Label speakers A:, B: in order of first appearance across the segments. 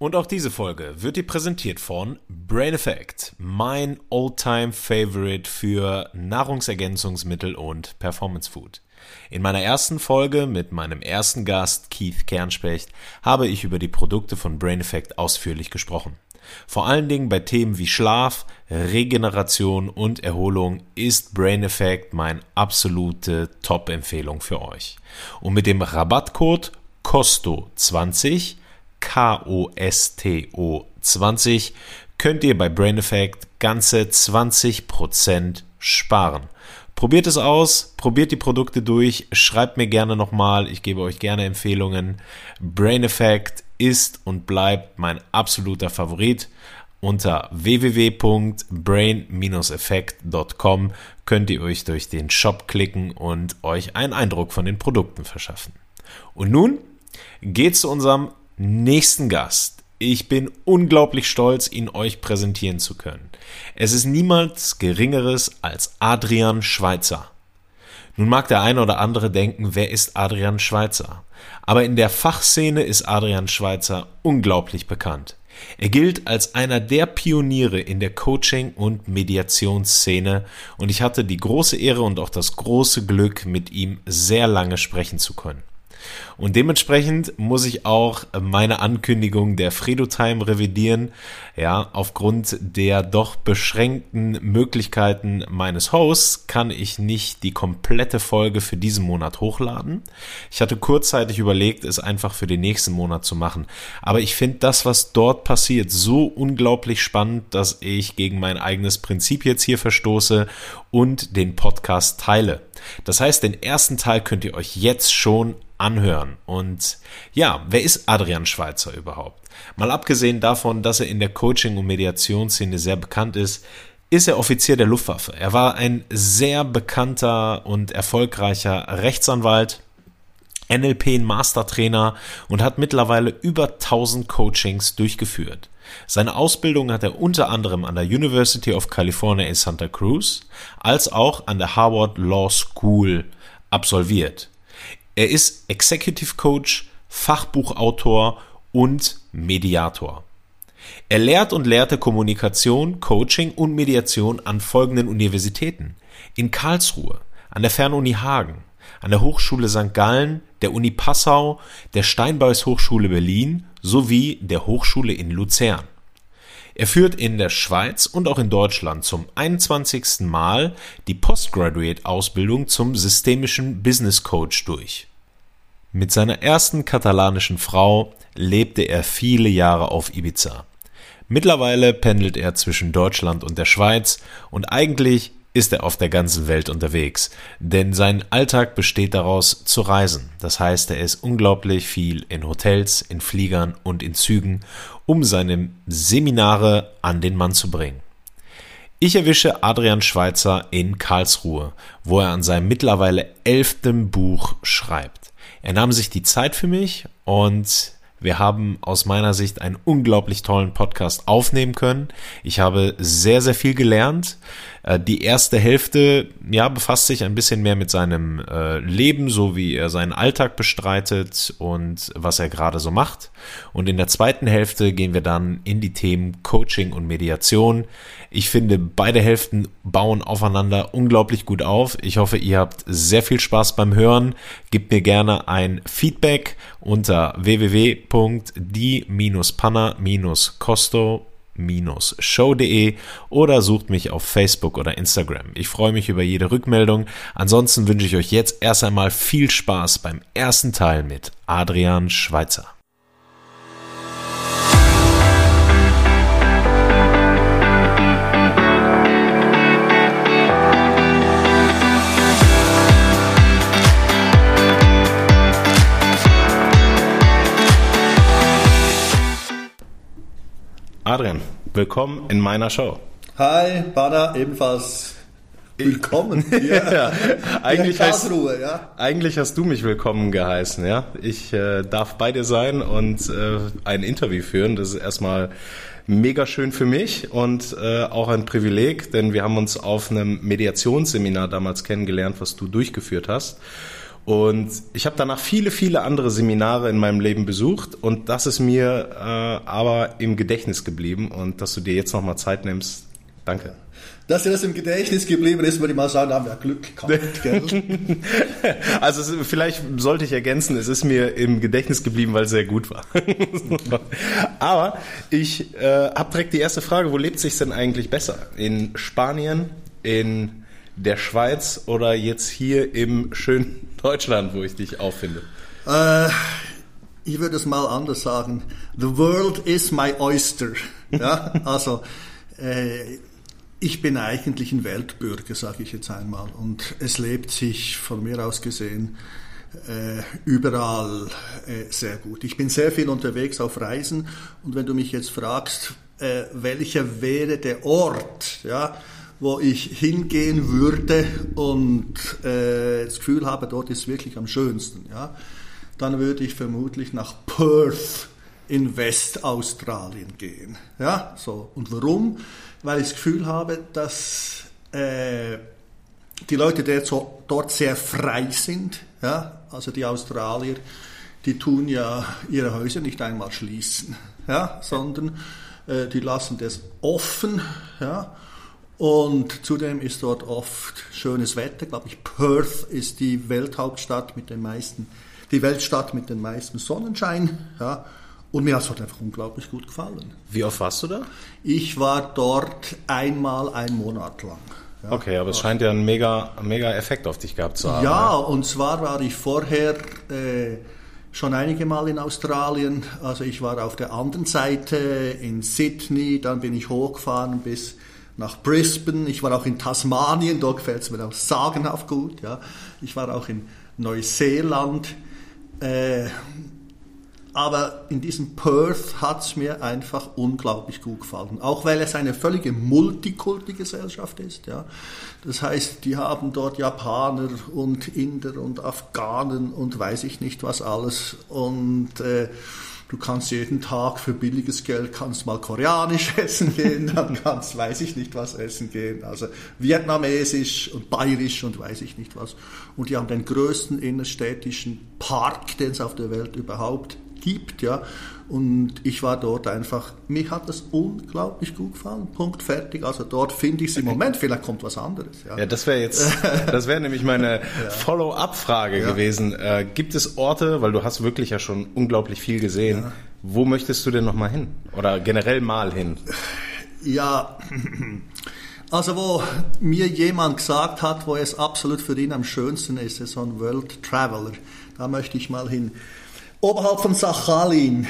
A: Und auch diese Folge wird dir präsentiert von Brain Effect, mein Oldtime Favorite für Nahrungsergänzungsmittel und Performance Food. In meiner ersten Folge mit meinem ersten Gast Keith Kernspecht habe ich über die Produkte von Brain Effect ausführlich gesprochen. Vor allen Dingen bei Themen wie Schlaf, Regeneration und Erholung ist Brain Effect meine absolute Top-Empfehlung für euch. Und mit dem Rabattcode COSTO20 K-O-S-T-O 20 könnt ihr bei Brain Effect ganze 20% sparen. Probiert es aus, probiert die Produkte durch, schreibt mir gerne nochmal, ich gebe euch gerne Empfehlungen. Brain Effect ist und bleibt mein absoluter Favorit. Unter www.brain-effekt.com könnt ihr euch durch den Shop klicken und euch einen Eindruck von den Produkten verschaffen. Und nun geht's zu unserem nächsten Gast. Ich bin unglaublich stolz, ihn euch präsentieren zu können. Es ist niemals Geringeres als Adrian Schweitzer. Nun mag der eine oder andere denken, wer ist Adrian Schweitzer? Aber in der Fachszene ist Adrian Schweitzer unglaublich bekannt. Er gilt als einer der Pioniere in der Coaching- und Mediationsszene und ich hatte die große Ehre und auch das große Glück, mit ihm sehr lange sprechen zu können. Und dementsprechend muss ich auch meine Ankündigung der Fredo Time revidieren. Ja, aufgrund der doch beschränkten Möglichkeiten meines Hosts kann ich nicht die komplette Folge für diesen Monat hochladen. Ich hatte kurzzeitig überlegt, es einfach für den nächsten Monat zu machen. Aber ich finde das, was dort passiert, so unglaublich spannend, dass ich gegen mein eigenes Prinzip jetzt hier verstoße und den Podcast teile. Das heißt, den ersten Teil könnt ihr euch jetzt schon anhören. Und ja, wer ist Adrian Schweizer überhaupt? Mal abgesehen davon, dass er in der Coaching- und Mediationsszene sehr bekannt ist, ist er Offizier der Luftwaffe. Er war ein sehr bekannter und erfolgreicher Rechtsanwalt, NLP Mastertrainer und hat mittlerweile über 1000 Coachings durchgeführt. Seine Ausbildung hat er unter anderem an der University of California in Santa Cruz als auch an der Harvard Law School absolviert. Er ist Executive Coach, Fachbuchautor und Mediator. Er lehrt und lehrte Kommunikation, Coaching und Mediation an folgenden Universitäten. In Karlsruhe, an der Fernuni Hagen, an der Hochschule St. Gallen, der Uni Passau, der Steinbeis Hochschule Berlin sowie der Hochschule in Luzern. Er führt in der Schweiz und auch in Deutschland zum 21. Mal die Postgraduate-Ausbildung zum systemischen Business Coach durch. Mit seiner ersten katalanischen Frau lebte er viele Jahre auf Ibiza. Mittlerweile pendelt er zwischen Deutschland und der Schweiz und eigentlich ist er auf der ganzen Welt unterwegs, denn sein Alltag besteht daraus zu reisen. Das heißt, er ist unglaublich viel in Hotels, in Fliegern und in Zügen, um seine Seminare an den Mann zu bringen. Ich erwische Adrian Schweitzer in Karlsruhe, wo er an seinem mittlerweile elften Buch schreibt. Er nahm sich die Zeit für mich und wir haben aus meiner Sicht einen unglaublich tollen Podcast aufnehmen können. Ich habe sehr, sehr viel gelernt. Äh, die erste Hälfte, ja, befasst sich ein bisschen mehr mit seinem äh, Leben, so wie er seinen Alltag bestreitet und was er gerade so macht. Und in der zweiten Hälfte gehen wir dann in die Themen Coaching und Mediation. Ich finde, beide Hälften bauen aufeinander unglaublich gut auf. Ich hoffe, ihr habt sehr viel Spaß beim Hören. Gebt mir gerne ein Feedback unter www.die-panna-costo show.de oder sucht mich auf Facebook oder Instagram. Ich freue mich über jede Rückmeldung. Ansonsten wünsche ich euch jetzt erst einmal viel Spaß beim ersten Teil mit Adrian Schweitzer. Adrian, willkommen in meiner Show.
B: Hi, Bada, ebenfalls willkommen.
A: Ja. ja. Eigentlich, heißt, ja. eigentlich hast du mich willkommen geheißen. Ja, Ich äh, darf bei dir sein und äh, ein Interview führen. Das ist erstmal mega schön für mich und äh, auch ein Privileg, denn wir haben uns auf einem Mediationsseminar damals kennengelernt, was du durchgeführt hast.
C: Und ich habe danach viele, viele andere Seminare in meinem Leben besucht und das ist mir äh, aber im Gedächtnis geblieben und dass du dir jetzt nochmal Zeit nimmst, danke.
B: Dass dir das im Gedächtnis geblieben ist, würde ich mal sagen, da haben wir Glück gehabt. Gell?
C: also vielleicht sollte ich ergänzen, es ist mir im Gedächtnis geblieben, weil es sehr gut war. Aber ich äh, habe direkt die erste Frage, wo lebt sich denn eigentlich besser? In Spanien, in der Schweiz oder jetzt hier im schönen Deutschland, wo ich dich auffinde?
B: Äh, ich würde es mal anders sagen. The world is my oyster. Ja, also äh, ich bin eigentlich ein Weltbürger, sage ich jetzt einmal. Und es lebt sich von mir aus gesehen äh, überall äh, sehr gut. Ich bin sehr viel unterwegs auf Reisen und wenn du mich jetzt fragst, äh, welcher wäre der Ort, ja, wo ich hingehen würde und äh, das Gefühl habe, dort ist es wirklich am schönsten, ja, dann würde ich vermutlich nach Perth in Westaustralien gehen. Ja, so. Und warum? Weil ich das Gefühl habe, dass äh, die Leute dort, so, dort sehr frei sind. Ja, also die Australier, die tun ja ihre Häuser nicht einmal schließen, ja, sondern äh, die lassen das offen. Ja, und zudem ist dort oft schönes Wetter, glaube ich. Perth ist die Welthauptstadt mit den meisten, die Weltstadt mit den meisten Sonnenschein. Ja. Und mir hat es dort einfach unglaublich gut gefallen.
C: Wie oft warst du da?
B: Ich war dort einmal einen Monat lang.
C: Ja. Okay, aber es scheint ja einen mega, mega Effekt auf dich gehabt zu haben.
B: Ja, und zwar war ich vorher äh, schon einige Mal in Australien. Also ich war auf der anderen Seite in Sydney, dann bin ich hochgefahren bis nach Brisbane. Ich war auch in Tasmanien, dort gefällt es mir auch sagenhaft gut. Ja. Ich war auch in Neuseeland. Äh, aber in diesem Perth hat es mir einfach unglaublich gut gefallen. Auch weil es eine völlige Multikulti-Gesellschaft ist. Ja. Das heißt, die haben dort Japaner und Inder und Afghanen und weiß ich nicht was alles. Und äh, Du kannst jeden Tag für billiges Geld kannst mal koreanisch essen gehen, dann kannst, weiß ich nicht was essen gehen, also vietnamesisch und bayerisch und weiß ich nicht was. Und die haben den größten innerstädtischen Park, den es auf der Welt überhaupt gibt, ja. Und ich war dort einfach, mir hat das unglaublich gut gefallen. Punkt, fertig. Also dort finde ich es im Moment, vielleicht kommt was anderes.
C: Ja, ja das wäre jetzt, das wäre nämlich meine ja. Follow-up-Frage ja. gewesen. Äh, gibt es Orte, weil du hast wirklich ja schon unglaublich viel gesehen, wo möchtest du denn nochmal hin? Oder generell mal hin?
B: Ja, also wo mir jemand gesagt hat, wo es absolut für ihn am schönsten ist, ist so ein World Traveler. Da möchte ich mal hin. Oberhalb von Sachalin,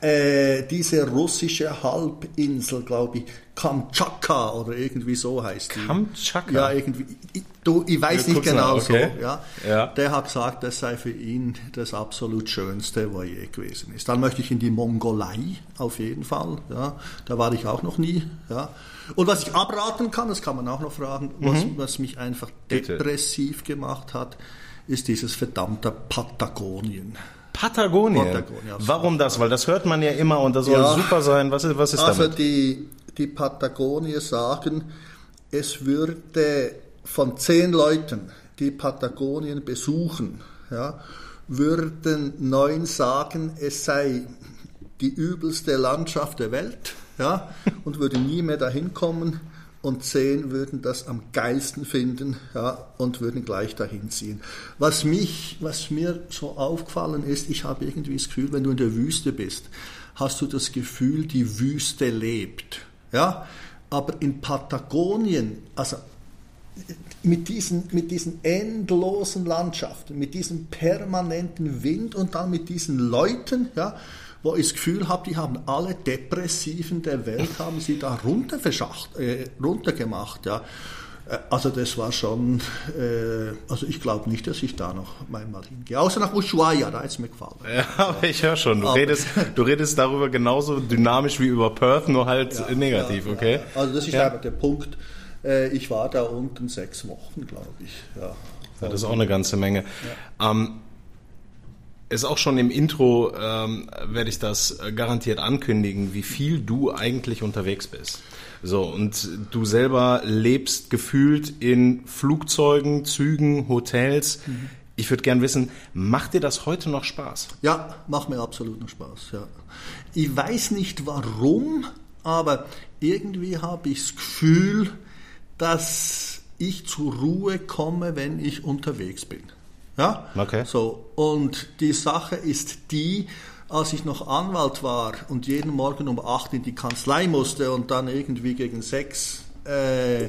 B: äh, diese russische Halbinsel, glaube ich, Kamtschatka oder irgendwie so heißt
C: die. Kamtschatka?
B: Ja, irgendwie. Ich, du, ich weiß nicht genau okay. so. Ja. ja. Der hat gesagt, das sei für ihn das absolut Schönste, wo er je gewesen ist. Dann möchte ich in die Mongolei, auf jeden Fall. Ja. Da war ich auch noch nie. Ja. Und was ich abraten kann, das kann man auch noch fragen, was, mhm. was mich einfach depressiv Bitte. gemacht hat, ist dieses verdammte Patagonien.
C: Patagonien. Patagonien Warum das? Weil das hört man ja immer und das soll ja, super sein. Was ist, was ist
B: also
C: damit?
B: Also die, die Patagonier sagen, es würde von zehn Leuten, die Patagonien besuchen, ja, würden neun sagen, es sei die übelste Landschaft der Welt ja, und würden nie mehr dahin kommen und zehn würden das am geilsten finden ja, und würden gleich dahin ziehen. Was, mich, was mir so aufgefallen ist, ich habe irgendwie das Gefühl, wenn du in der Wüste bist, hast du das Gefühl, die Wüste lebt. Ja? Aber in Patagonien, also mit diesen, mit diesen endlosen Landschaften, mit diesem permanenten Wind und dann mit diesen Leuten, ja, wo ich das Gefühl habe, die haben alle Depressiven der Welt, haben sie da runterverschacht, äh, runtergemacht. Ja. Äh, also das war schon, äh, also ich glaube nicht, dass ich da noch einmal hingehe. Außer nach Ushuaia, da ist mir gefallen.
C: Ja, aber ich höre schon, du redest, du redest darüber genauso dynamisch wie über Perth, nur halt ja, negativ, ja, okay?
B: Ja, also das ist einfach der Punkt. Äh, ich war da unten sechs Wochen, glaube ich. Ja.
C: das ist auch eine ganze Menge. Ähm, ist auch schon im Intro, ähm, werde ich das äh, garantiert ankündigen, wie viel du eigentlich unterwegs bist. So, und du selber lebst gefühlt in Flugzeugen, Zügen, Hotels. Mhm. Ich würde gern wissen, macht dir das heute noch Spaß?
B: Ja, macht mir absolut noch Spaß. Ja. Ich weiß nicht warum, aber irgendwie habe ich das Gefühl, dass ich zur Ruhe komme, wenn ich unterwegs bin. Ja?
C: Okay.
B: So, und die Sache ist die, als ich noch Anwalt war und jeden Morgen um 8 in die Kanzlei musste und dann irgendwie gegen 6 äh,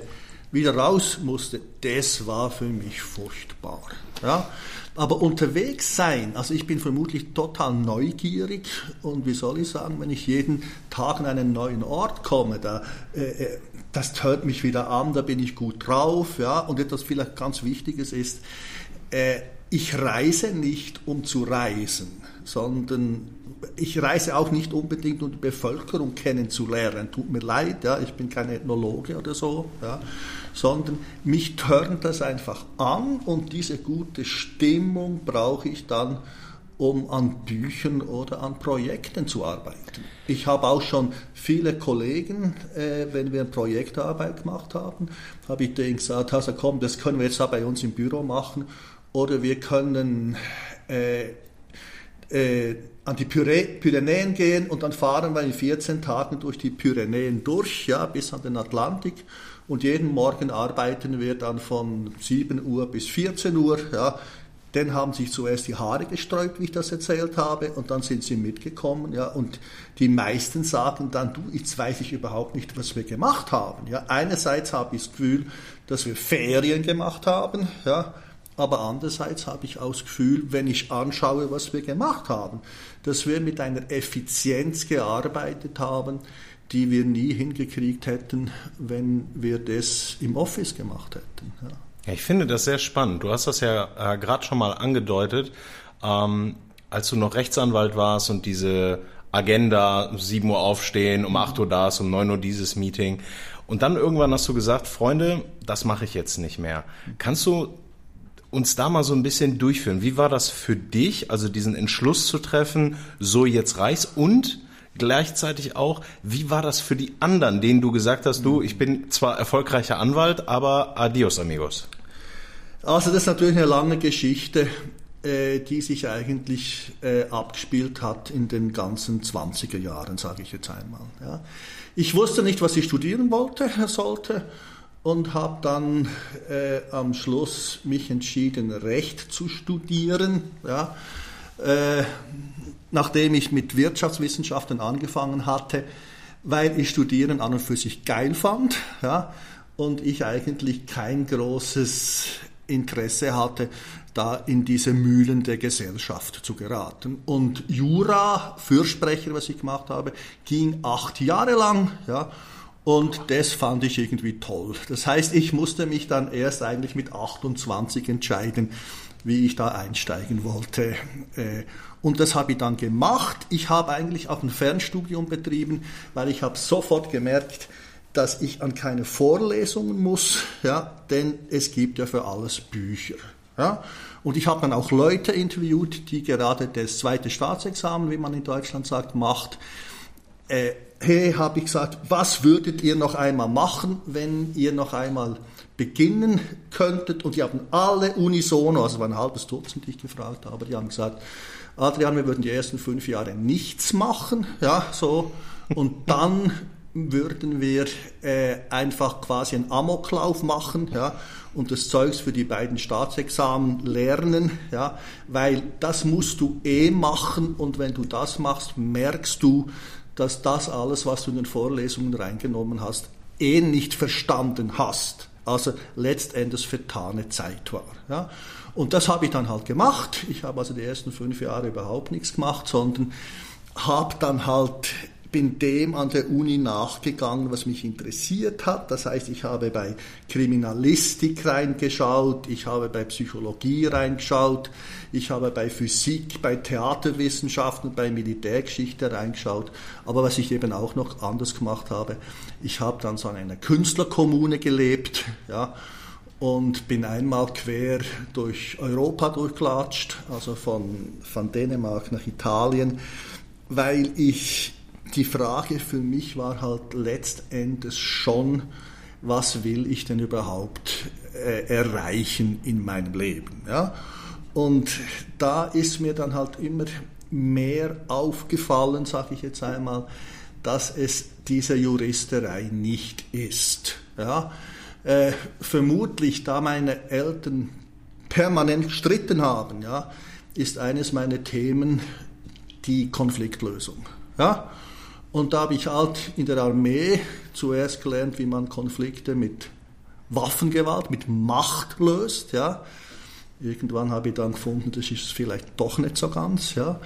B: wieder raus musste, das war für mich furchtbar. Ja? Aber unterwegs sein, also ich bin vermutlich total neugierig und wie soll ich sagen, wenn ich jeden Tag an einen neuen Ort komme, da, äh, äh das hört mich wieder an, da bin ich gut drauf. Ja? Und etwas vielleicht ganz Wichtiges ist, äh, ich reise nicht, um zu reisen, sondern ich reise auch nicht unbedingt, um die Bevölkerung kennenzulernen. Tut mir leid, ja, ich bin kein Ethnologe oder so, ja, sondern mich turnt das einfach an und diese gute Stimmung brauche ich dann, um an Büchern oder an Projekten zu arbeiten. Ich habe auch schon viele Kollegen, äh, wenn wir eine Projektarbeit gemacht haben, habe ich denen gesagt, also komm, das können wir jetzt da bei uns im Büro machen oder wir können äh, äh, an die Pyrenäen gehen und dann fahren wir in 14 Tagen durch die Pyrenäen durch, ja, bis an den Atlantik. Und jeden Morgen arbeiten wir dann von 7 Uhr bis 14 Uhr. Ja. Dann haben sich zuerst die Haare gesträubt, wie ich das erzählt habe, und dann sind sie mitgekommen. Ja. Und die meisten sagen dann, du, jetzt weiß ich überhaupt nicht, was wir gemacht haben. Ja. Einerseits habe ich das Gefühl, dass wir Ferien gemacht haben. Ja aber andererseits habe ich auch das Gefühl, wenn ich anschaue, was wir gemacht haben, dass wir mit einer Effizienz gearbeitet haben, die wir nie hingekriegt hätten, wenn wir das im Office gemacht hätten.
C: Ja. Ich finde das sehr spannend. Du hast das ja äh, gerade schon mal angedeutet, ähm, als du noch Rechtsanwalt warst und diese Agenda, 7 Uhr aufstehen, um 8 Uhr das, um 9 Uhr dieses Meeting. Und dann irgendwann hast du gesagt, Freunde, das mache ich jetzt nicht mehr. Kannst du uns da mal so ein bisschen durchführen. Wie war das für dich, also diesen Entschluss zu treffen, so jetzt reichs und gleichzeitig auch, wie war das für die anderen, denen du gesagt hast, du, ich bin zwar erfolgreicher Anwalt, aber adios amigos?
B: Also das ist natürlich eine lange Geschichte, äh, die sich eigentlich äh, abgespielt hat in den ganzen 20er Jahren, sage ich jetzt einmal. Ich wusste nicht, was ich studieren wollte, sollte und habe dann äh, am Schluss mich entschieden, Recht zu studieren. Ja, äh, nachdem ich mit Wirtschaftswissenschaften angefangen hatte, weil ich Studieren an und für sich geil fand ja, und ich eigentlich kein großes Interesse hatte, da in diese Mühlen der Gesellschaft zu geraten. Und Jura, Fürsprecher, was ich gemacht habe, ging acht Jahre lang. Ja, und das fand ich irgendwie toll. Das heißt, ich musste mich dann erst eigentlich mit 28 entscheiden, wie ich da einsteigen wollte. Äh, und das habe ich dann gemacht. Ich habe eigentlich auch ein Fernstudium betrieben, weil ich habe sofort gemerkt, dass ich an keine Vorlesungen muss, ja, denn es gibt ja für alles Bücher. Ja. Und ich habe dann auch Leute interviewt, die gerade das zweite Staatsexamen, wie man in Deutschland sagt, macht. Hey, habe ich gesagt, was würdet ihr noch einmal machen, wenn ihr noch einmal beginnen könntet? Und die haben alle unisono, also war ein halbes Dutzend, die ich gefragt habe, die haben gesagt, Adrian, wir würden die ersten fünf Jahre nichts machen, ja, so, und dann würden wir äh, einfach quasi einen Amoklauf machen, ja, und das Zeugs für die beiden Staatsexamen lernen, ja, weil das musst du eh machen und wenn du das machst, merkst du, dass das alles, was du in den Vorlesungen reingenommen hast, eh nicht verstanden hast. Also letztendlich vertane Zeit war. Ja. Und das habe ich dann halt gemacht. Ich habe also die ersten fünf Jahre überhaupt nichts gemacht, sondern habe dann halt bin dem an der Uni nachgegangen, was mich interessiert hat. Das heißt, ich habe bei Kriminalistik reingeschaut, ich habe bei Psychologie reingeschaut, ich habe bei Physik, bei Theaterwissenschaften, bei Militärgeschichte reingeschaut. Aber was ich eben auch noch anders gemacht habe, ich habe dann so in einer Künstlerkommune gelebt, ja, und bin einmal quer durch Europa durchklatscht, also von, von Dänemark nach Italien, weil ich die Frage für mich war halt letztendlich schon, was will ich denn überhaupt äh, erreichen in meinem Leben? Ja? Und da ist mir dann halt immer mehr aufgefallen, sage ich jetzt einmal, dass es diese Juristerei nicht ist. Ja? Äh, vermutlich, da meine Eltern permanent gestritten haben, ja, ist eines meiner Themen die Konfliktlösung. Ja? Und da habe ich halt in der Armee zuerst gelernt, wie man Konflikte mit Waffengewalt, mit Macht löst. Ja? Irgendwann habe ich dann gefunden, das ist vielleicht doch nicht so ganz. Ja?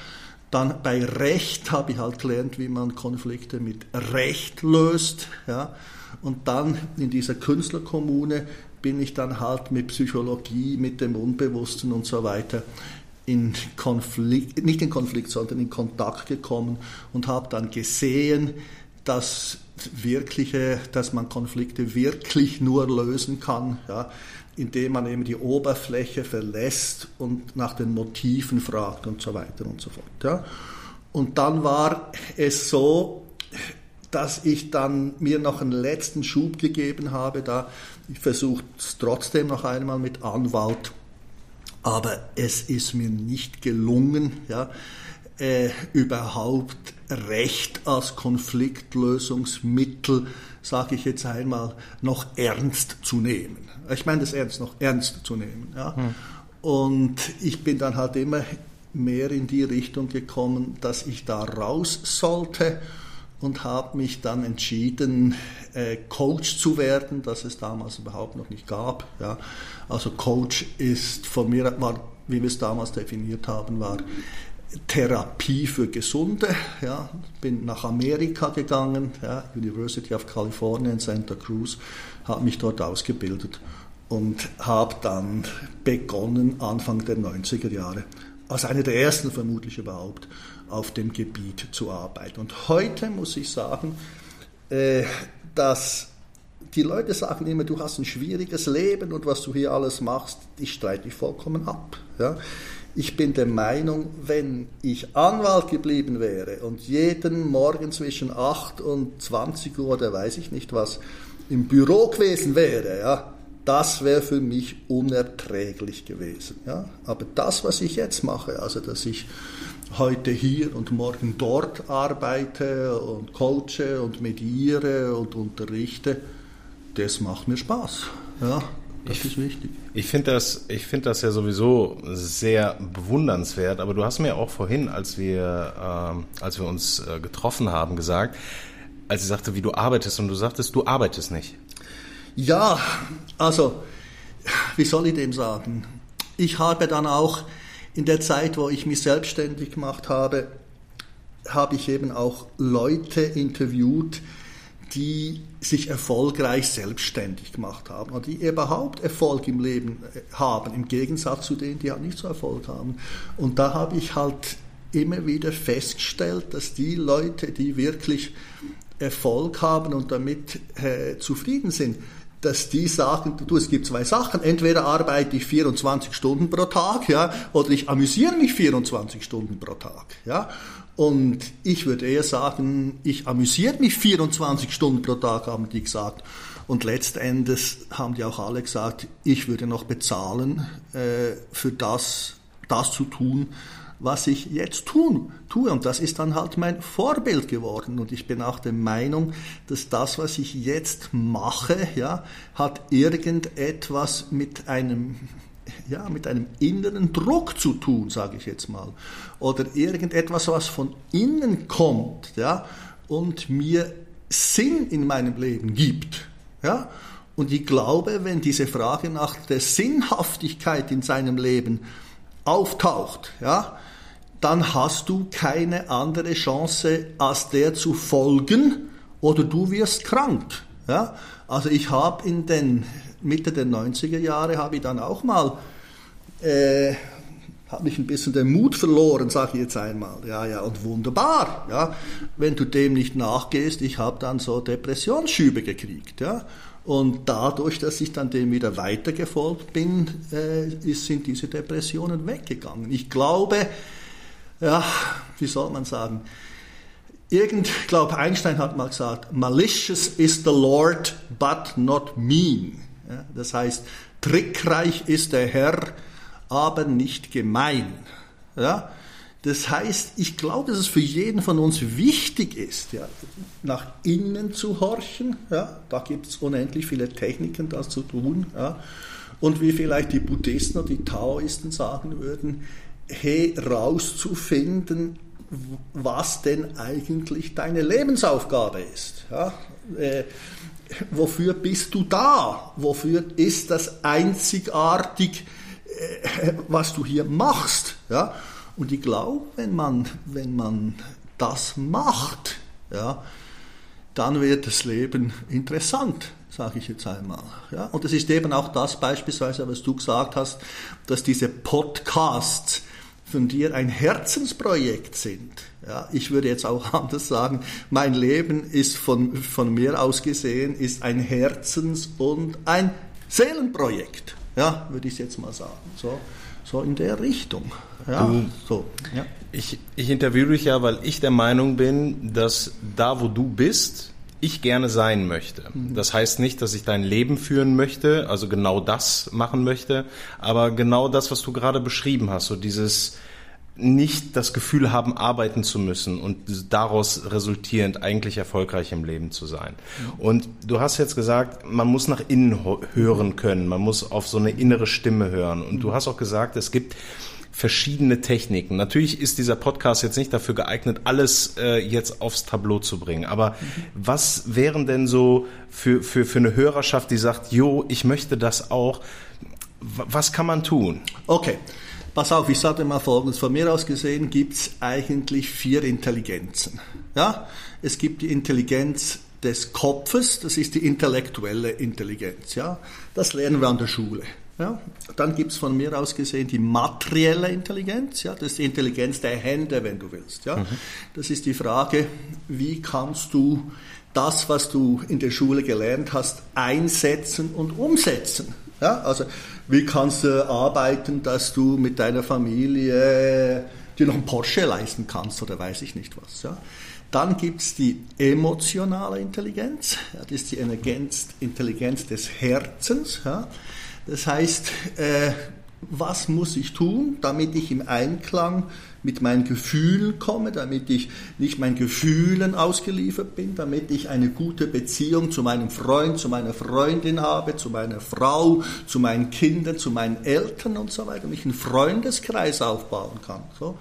B: Dann bei Recht habe ich halt gelernt, wie man Konflikte mit Recht löst. Ja? Und dann in dieser Künstlerkommune bin ich dann halt mit Psychologie, mit dem Unbewussten und so weiter in Konflikt, nicht in Konflikt, sondern in Kontakt gekommen und habe dann gesehen, dass wirkliche, dass man Konflikte wirklich nur lösen kann, ja, indem man eben die Oberfläche verlässt und nach den Motiven fragt und so weiter und so fort. Ja. Und dann war es so, dass ich dann mir noch einen letzten Schub gegeben habe, da ich versuche es trotzdem noch einmal mit Anwalt, aber es ist mir nicht gelungen, ja, äh, überhaupt Recht als Konfliktlösungsmittel, sage ich jetzt einmal, noch ernst zu nehmen. Ich meine das ernst, noch ernst zu nehmen. Ja. Hm. Und ich bin dann halt immer mehr in die Richtung gekommen, dass ich da raus sollte und habe mich dann entschieden, äh, Coach zu werden, das es damals überhaupt noch nicht gab. Ja. Also Coach ist von mir, war, wie wir es damals definiert haben, war Therapie für Gesunde. Ja. Bin nach Amerika gegangen, ja, University of California in Santa Cruz, habe mich dort ausgebildet und habe dann begonnen, Anfang der 90er Jahre, als einer der ersten vermutlich überhaupt, auf dem Gebiet zu arbeiten. Und heute muss ich sagen, äh, dass die Leute sagen immer, du hast ein schwieriges Leben und was du hier alles machst, ich streite dich vollkommen ab. Ich bin der Meinung, wenn ich Anwalt geblieben wäre und jeden Morgen zwischen 8 und 20 Uhr oder weiß ich nicht was im Büro gewesen wäre, ja, das wäre für mich unerträglich gewesen. Ja? Aber das, was ich jetzt mache, also dass ich heute hier und morgen dort arbeite und coache und mediere und unterrichte, das macht mir Spaß. Ja, das ich, ist wichtig.
C: Ich finde das, ich das ja sowieso sehr bewundernswert, aber du hast mir auch vorhin, als wir, äh, als wir uns äh, getroffen haben, gesagt, als ich sagte, wie du arbeitest und du sagtest, du arbeitest nicht.
B: Ja, also, wie soll ich dem sagen? Ich habe dann auch in der Zeit, wo ich mich selbstständig gemacht habe, habe ich eben auch Leute interviewt, die sich erfolgreich selbstständig gemacht haben oder die überhaupt Erfolg im Leben äh, haben, im Gegensatz zu denen, die halt nicht so Erfolg haben. Und da habe ich halt immer wieder festgestellt, dass die Leute, die wirklich Erfolg haben und damit äh, zufrieden sind, dass die sagen, du, es gibt zwei Sachen, entweder arbeite ich 24 Stunden pro Tag, ja, oder ich amüsiere mich 24 Stunden pro Tag, ja. Und ich würde eher sagen, ich amüsiere mich 24 Stunden pro Tag, haben die gesagt. Und letztendlich haben die auch alle gesagt, ich würde noch bezahlen äh, für das, das zu tun, was ich jetzt tun, tue. Und das ist dann halt mein Vorbild geworden. Und ich bin auch der Meinung, dass das, was ich jetzt mache, ja, hat irgendetwas mit einem ja, mit einem inneren Druck zu tun, sage ich jetzt mal. Oder irgendetwas, was von innen kommt, ja, und mir Sinn in meinem Leben gibt, ja. Und ich glaube, wenn diese Frage nach der Sinnhaftigkeit in seinem Leben auftaucht, ja, dann hast du keine andere Chance, als der zu folgen oder du wirst krank. Ja? Also ich habe in den Mitte der 90er Jahre habe ich dann auch mal äh, habe ich ein bisschen den Mut verloren, sage ich jetzt einmal. Ja, ja, und wunderbar. Ja, wenn du dem nicht nachgehst, ich habe dann so Depressionsschübe gekriegt. Ja, und dadurch, dass ich dann dem wieder weitergefolgt bin, äh, sind diese Depressionen weggegangen. Ich glaube, ja, wie soll man sagen, irgend, ich glaube, Einstein hat mal gesagt, malicious is the Lord, but not mean. Ja, das heißt, trickreich ist der Herr, aber nicht gemein. Ja? Das heißt, ich glaube, dass es für jeden von uns wichtig ist, ja, nach innen zu horchen. Ja, da gibt es unendlich viele Techniken, das zu tun. Ja. Und wie vielleicht die Buddhisten oder die Taoisten sagen würden, herauszufinden, was denn eigentlich deine Lebensaufgabe ist. Ja. Äh, wofür bist du da? Wofür ist das einzigartig, äh, was du hier machst? Ja. Und ich glaube, wenn man, wenn man das macht, ja, dann wird das Leben interessant, sage ich jetzt einmal. Ja, und es ist eben auch das beispielsweise, was du gesagt hast, dass diese Podcasts von dir ein Herzensprojekt sind. Ja, ich würde jetzt auch anders sagen, mein Leben ist von, von mir aus gesehen, ist ein Herzens- und ein Seelenprojekt. Ja, würde ich jetzt mal sagen. So so in der Richtung. Ja,
C: du, so, ja. Ich, ich interviewe dich ja, weil ich der Meinung bin, dass da, wo du bist, ich gerne sein möchte. Mhm. Das heißt nicht, dass ich dein Leben führen möchte, also genau das machen möchte, aber genau das, was du gerade beschrieben hast, so dieses nicht das Gefühl haben, arbeiten zu müssen und daraus resultierend eigentlich erfolgreich im Leben zu sein. Und du hast jetzt gesagt, man muss nach innen hören können, man muss auf so eine innere Stimme hören. Und du hast auch gesagt, es gibt verschiedene Techniken. Natürlich ist dieser Podcast jetzt nicht dafür geeignet, alles äh, jetzt aufs Tableau zu bringen. Aber was wären denn so für, für, für eine Hörerschaft, die sagt, jo, ich möchte das auch, was kann man tun?
B: Okay. Pass auf, ich sage mal Folgendes. Von mir aus gesehen gibt es eigentlich vier Intelligenzen. Ja? Es gibt die Intelligenz des Kopfes, das ist die intellektuelle Intelligenz. Ja? Das lernen wir an der Schule. Ja? Dann gibt es von mir aus gesehen die materielle Intelligenz, ja? das ist die Intelligenz der Hände, wenn du willst. Ja? Mhm. Das ist die Frage, wie kannst du das, was du in der Schule gelernt hast, einsetzen und umsetzen. Ja? Also wie kannst du arbeiten, dass du mit deiner Familie dir noch einen Porsche leisten kannst oder weiß ich nicht was. Ja? Dann gibt es die emotionale Intelligenz, ja, das ist die Intelligenz, Intelligenz des Herzens. Ja? Das heißt, äh, was muss ich tun, damit ich im Einklang mit meinen Gefühlen komme, damit ich nicht meinen Gefühlen ausgeliefert bin, damit ich eine gute Beziehung zu meinem Freund, zu meiner Freundin habe, zu meiner Frau, zu meinen Kindern, zu meinen Eltern und so weiter, damit ich einen Freundeskreis aufbauen kann. So.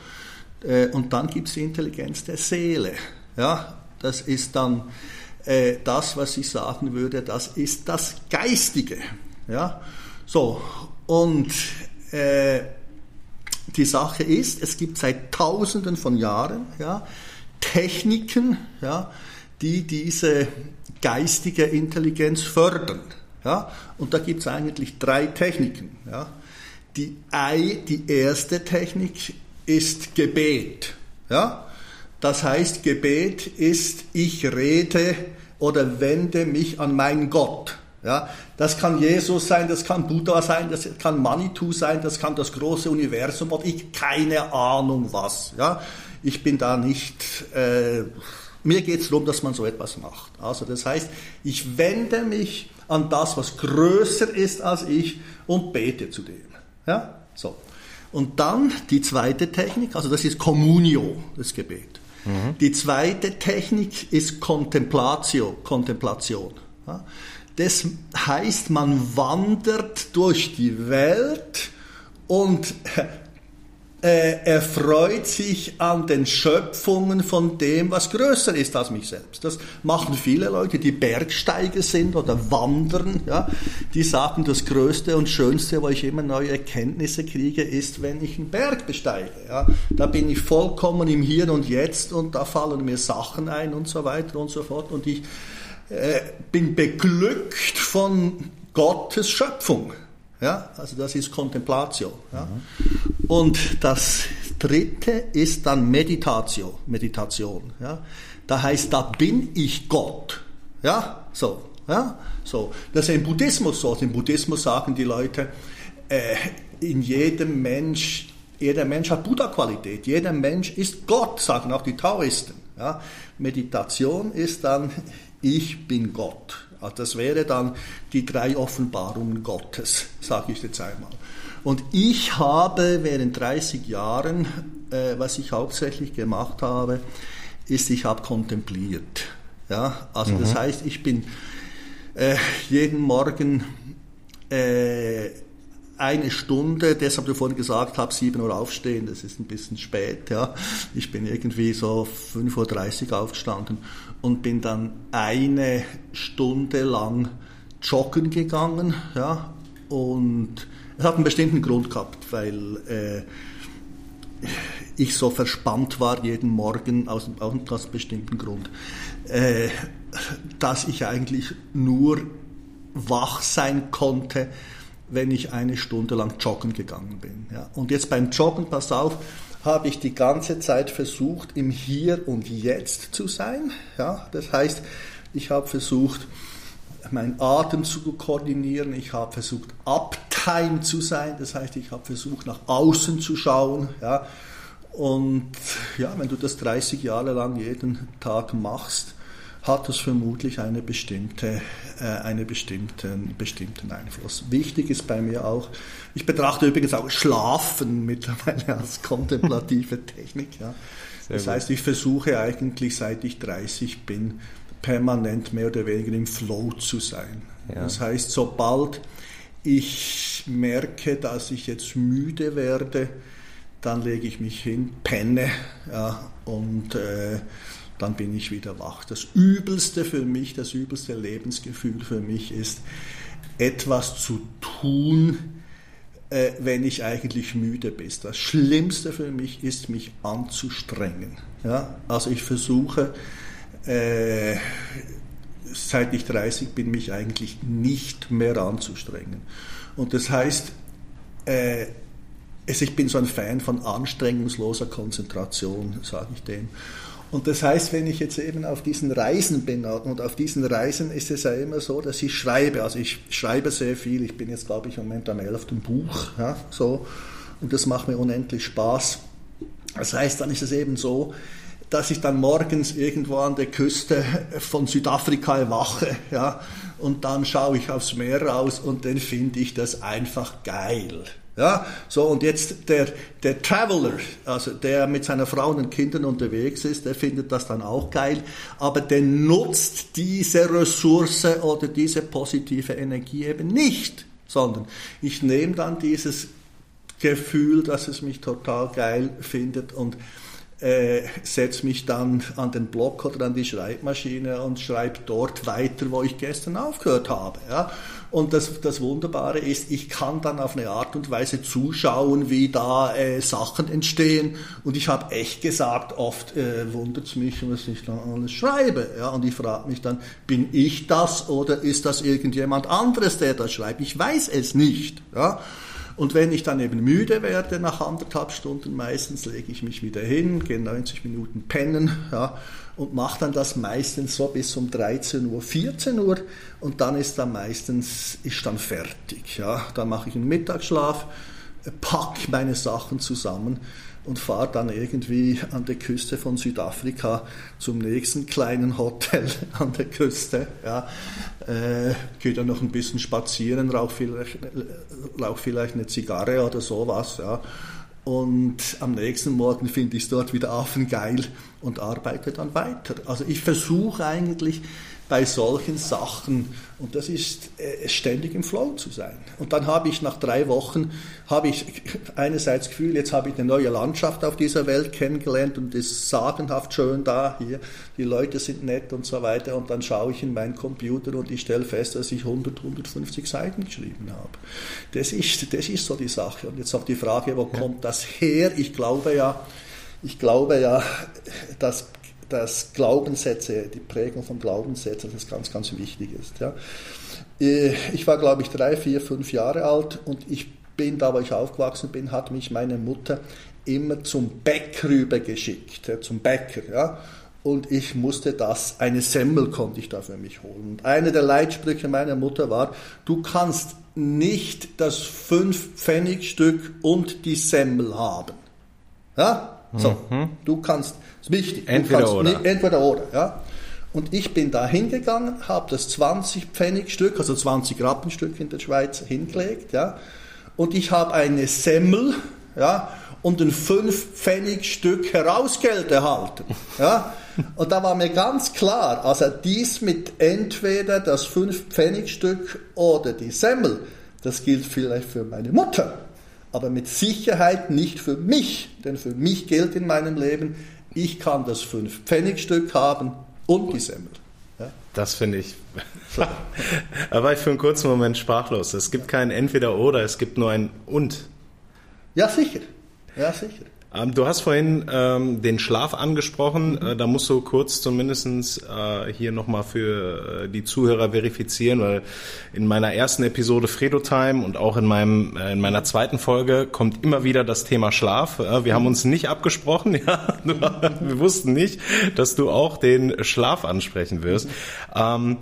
B: Äh, und dann gibt es die Intelligenz der Seele. Ja, das ist dann äh, das, was ich sagen würde, das ist das Geistige. Ja, so und äh, die Sache ist, es gibt seit Tausenden von Jahren ja, Techniken, ja, die diese geistige Intelligenz fördern. Ja. Und da gibt es eigentlich drei Techniken. Ja. Die, die erste Technik ist Gebet. Ja. Das heißt, Gebet ist, ich rede oder wende mich an meinen Gott. Ja, das kann Jesus sein, das kann Buddha sein, das kann Manitou sein, das kann das große Universum und ich keine Ahnung was. Ja, ich bin da nicht. Äh, mir geht es darum, dass man so etwas macht. Also das heißt, ich wende mich an das, was größer ist als ich und bete zu dem. Ja, so. Und dann die zweite Technik, also das ist Communio, das Gebet. Mhm. Die zweite Technik ist Contemplatio, Kontemplation. Ja. Das heißt, man wandert durch die Welt und äh, erfreut sich an den Schöpfungen von dem, was größer ist als mich selbst. Das machen viele Leute, die Bergsteiger sind oder wandern. Ja, die sagen, das Größte und Schönste, wo ich immer neue Erkenntnisse kriege, ist, wenn ich einen Berg besteige. Ja, da bin ich vollkommen im Hier und Jetzt und da fallen mir Sachen ein und so weiter und so fort. Und ich äh, bin beglückt von Gottes Schöpfung. Ja, also das ist Kontemplatio. Ja. Und das dritte ist dann Meditatio, Meditation. Ja. Da heißt, da bin ich Gott. Ja, so. Ja, so. Das ist im Buddhismus so. Im Buddhismus sagen die Leute, äh, in jedem Mensch, jeder Mensch hat Buddha-Qualität. Jeder Mensch ist Gott, sagen auch die Taoisten. Ja. Meditation ist dann, ich bin Gott. Also das wäre dann die drei Offenbarungen Gottes, sage ich jetzt einmal. Und ich habe während 30 Jahren, äh, was ich hauptsächlich gemacht habe, ist, ich habe kontempliert. Ja, also mhm. das heißt, ich bin äh, jeden Morgen äh, eine Stunde, deshalb du vorhin gesagt hast, 7 Uhr aufstehen, das ist ein bisschen spät, ja. Ich bin irgendwie so 5.30 Uhr aufgestanden und bin dann eine Stunde lang joggen gegangen, ja. Und es hat einen bestimmten Grund gehabt, weil äh, ich so verspannt war jeden Morgen aus, einem ganz bestimmten Grund, äh, dass ich eigentlich nur wach sein konnte, wenn ich eine Stunde lang joggen gegangen bin. Ja. Und jetzt beim Joggen, pass auf, habe ich die ganze Zeit versucht, im Hier und Jetzt zu sein. Ja. Das heißt, ich habe versucht, meinen Atem zu koordinieren, ich habe versucht, uptime zu sein, das heißt, ich habe versucht, nach außen zu schauen. Ja. Und ja, wenn du das 30 Jahre lang jeden Tag machst, hat das vermutlich eine bestimmte, äh, einen bestimmten, bestimmten Einfluss. Wichtig ist bei mir auch, ich betrachte übrigens auch Schlafen mittlerweile als kontemplative Technik. Ja. das heißt, ich versuche eigentlich, seit ich 30 bin, permanent mehr oder weniger im Flow zu sein. Ja. Das heißt, sobald ich merke, dass ich jetzt müde werde, dann lege ich mich hin, penne ja, und äh, dann bin ich wieder wach. Das Übelste für mich, das übelste Lebensgefühl für mich ist, etwas zu tun, äh, wenn ich eigentlich müde bin. Das Schlimmste für mich ist, mich anzustrengen. Ja? Also ich versuche, äh, seit ich 30 bin, mich eigentlich nicht mehr anzustrengen. Und das heißt, äh, ich bin so ein Fan von anstrengungsloser Konzentration, sage ich dem. Und das heißt, wenn ich jetzt eben auf diesen Reisen bin, und auf diesen Reisen ist es ja immer so, dass ich schreibe, also ich schreibe sehr viel, ich bin jetzt glaube ich im Moment am elften Buch, ja, so, und das macht mir unendlich Spaß. Das heißt, dann ist es eben so, dass ich dann morgens irgendwo an der Küste von Südafrika erwache, ja, und dann schaue ich aufs Meer raus und dann finde ich das einfach geil. Ja, so und jetzt der, der Traveler, also der mit seiner Frau und Kindern unterwegs ist, der findet das dann auch geil, aber der nutzt diese Ressource oder diese positive Energie eben nicht, sondern ich nehme dann dieses Gefühl, dass es mich total geil findet und äh, setze mich dann an den Block oder an die Schreibmaschine und schreibe dort weiter, wo ich gestern aufgehört habe. Ja? Und das, das Wunderbare ist, ich kann dann auf eine Art und Weise zuschauen, wie da äh, Sachen entstehen. Und ich habe echt gesagt, oft äh, wundert es mich, was ich dann alles schreibe. Ja? Und ich frage mich dann, bin ich das oder ist das irgendjemand anderes, der das schreibt? Ich weiß es nicht. Ja? Und wenn ich dann eben müde werde, nach anderthalb Stunden meistens, lege ich mich wieder hin, gehe 90 Minuten pennen ja, und mache dann das meistens so bis um 13 Uhr, 14 Uhr und dann ist dann meistens ist dann fertig. Ja. Dann mache ich einen Mittagsschlaf, packe meine Sachen zusammen und fahre dann irgendwie an der Küste von Südafrika zum nächsten kleinen Hotel an der Küste. Ja. Äh, gehe dann noch ein bisschen spazieren, rauche vielleicht, rauch vielleicht eine Zigarre oder sowas. Ja. Und am nächsten Morgen finde ich es dort wieder affengeil und arbeite dann weiter. Also ich versuche eigentlich bei solchen Sachen. Und das ist äh, ständig im Flow zu sein. Und dann habe ich nach drei Wochen, habe ich einerseits Gefühl, jetzt habe ich eine neue Landschaft auf dieser Welt kennengelernt und es ist sagenhaft schön da, hier, die Leute sind nett und so weiter. Und dann schaue ich in meinen Computer und ich stelle fest, dass ich 100, 150 Seiten geschrieben habe. Das ist, das ist so die Sache. Und jetzt noch die Frage, wo ja. kommt das her? Ich glaube ja, ich glaube ja, dass dass Glaubenssätze, die Prägung von Glaubenssätzen, das ganz, ganz wichtig ist. Ja. Äh, ich war, glaube ich, drei, vier, fünf Jahre alt und ich bin, da wo ich aufgewachsen bin, hat mich meine Mutter immer zum Bäcker rüber geschickt, zum Bäcker. Ja. Und ich musste das, eine Semmel konnte ich da für mich holen. Und einer der Leitsprüche meiner Mutter war, du kannst nicht das Fünf-Pfennig-Stück und die Semmel haben. Ja? So, mhm. du kannst ist wichtig.
C: Entweder oder.
B: Nicht, entweder oder, ja. Und ich bin da hingegangen, habe das 20 Pfennigstück, also 20 Rappenstück in der Schweiz hingelegt, ja. und ich habe eine Semmel, ja, und ein 5-Pfennig-Stück Herausgeld erhalten. Ja? Und da war mir ganz klar, also dies mit entweder das 5-Pfennig-Stück oder die Semmel, das gilt vielleicht für meine Mutter, aber mit Sicherheit nicht für mich, denn für mich gilt in meinem Leben, ich kann das 5-Pfennig-Stück haben und die Semmel.
C: Ja? Das finde ich. da war ich für einen kurzen Moment sprachlos. Es gibt kein Entweder-Oder, es gibt nur ein Und.
B: Ja, sicher. Ja, sicher.
C: Ähm, du hast vorhin ähm, den Schlaf angesprochen. Mhm. Äh, da musst du kurz zumindest äh, hier nochmal für äh, die Zuhörer verifizieren, weil in meiner ersten Episode Fredo Time und auch in, meinem, äh, in meiner zweiten Folge kommt immer wieder das Thema Schlaf. Äh, wir haben uns nicht abgesprochen. Ja? wir wussten nicht, dass du auch den Schlaf ansprechen wirst. Mhm. Ähm,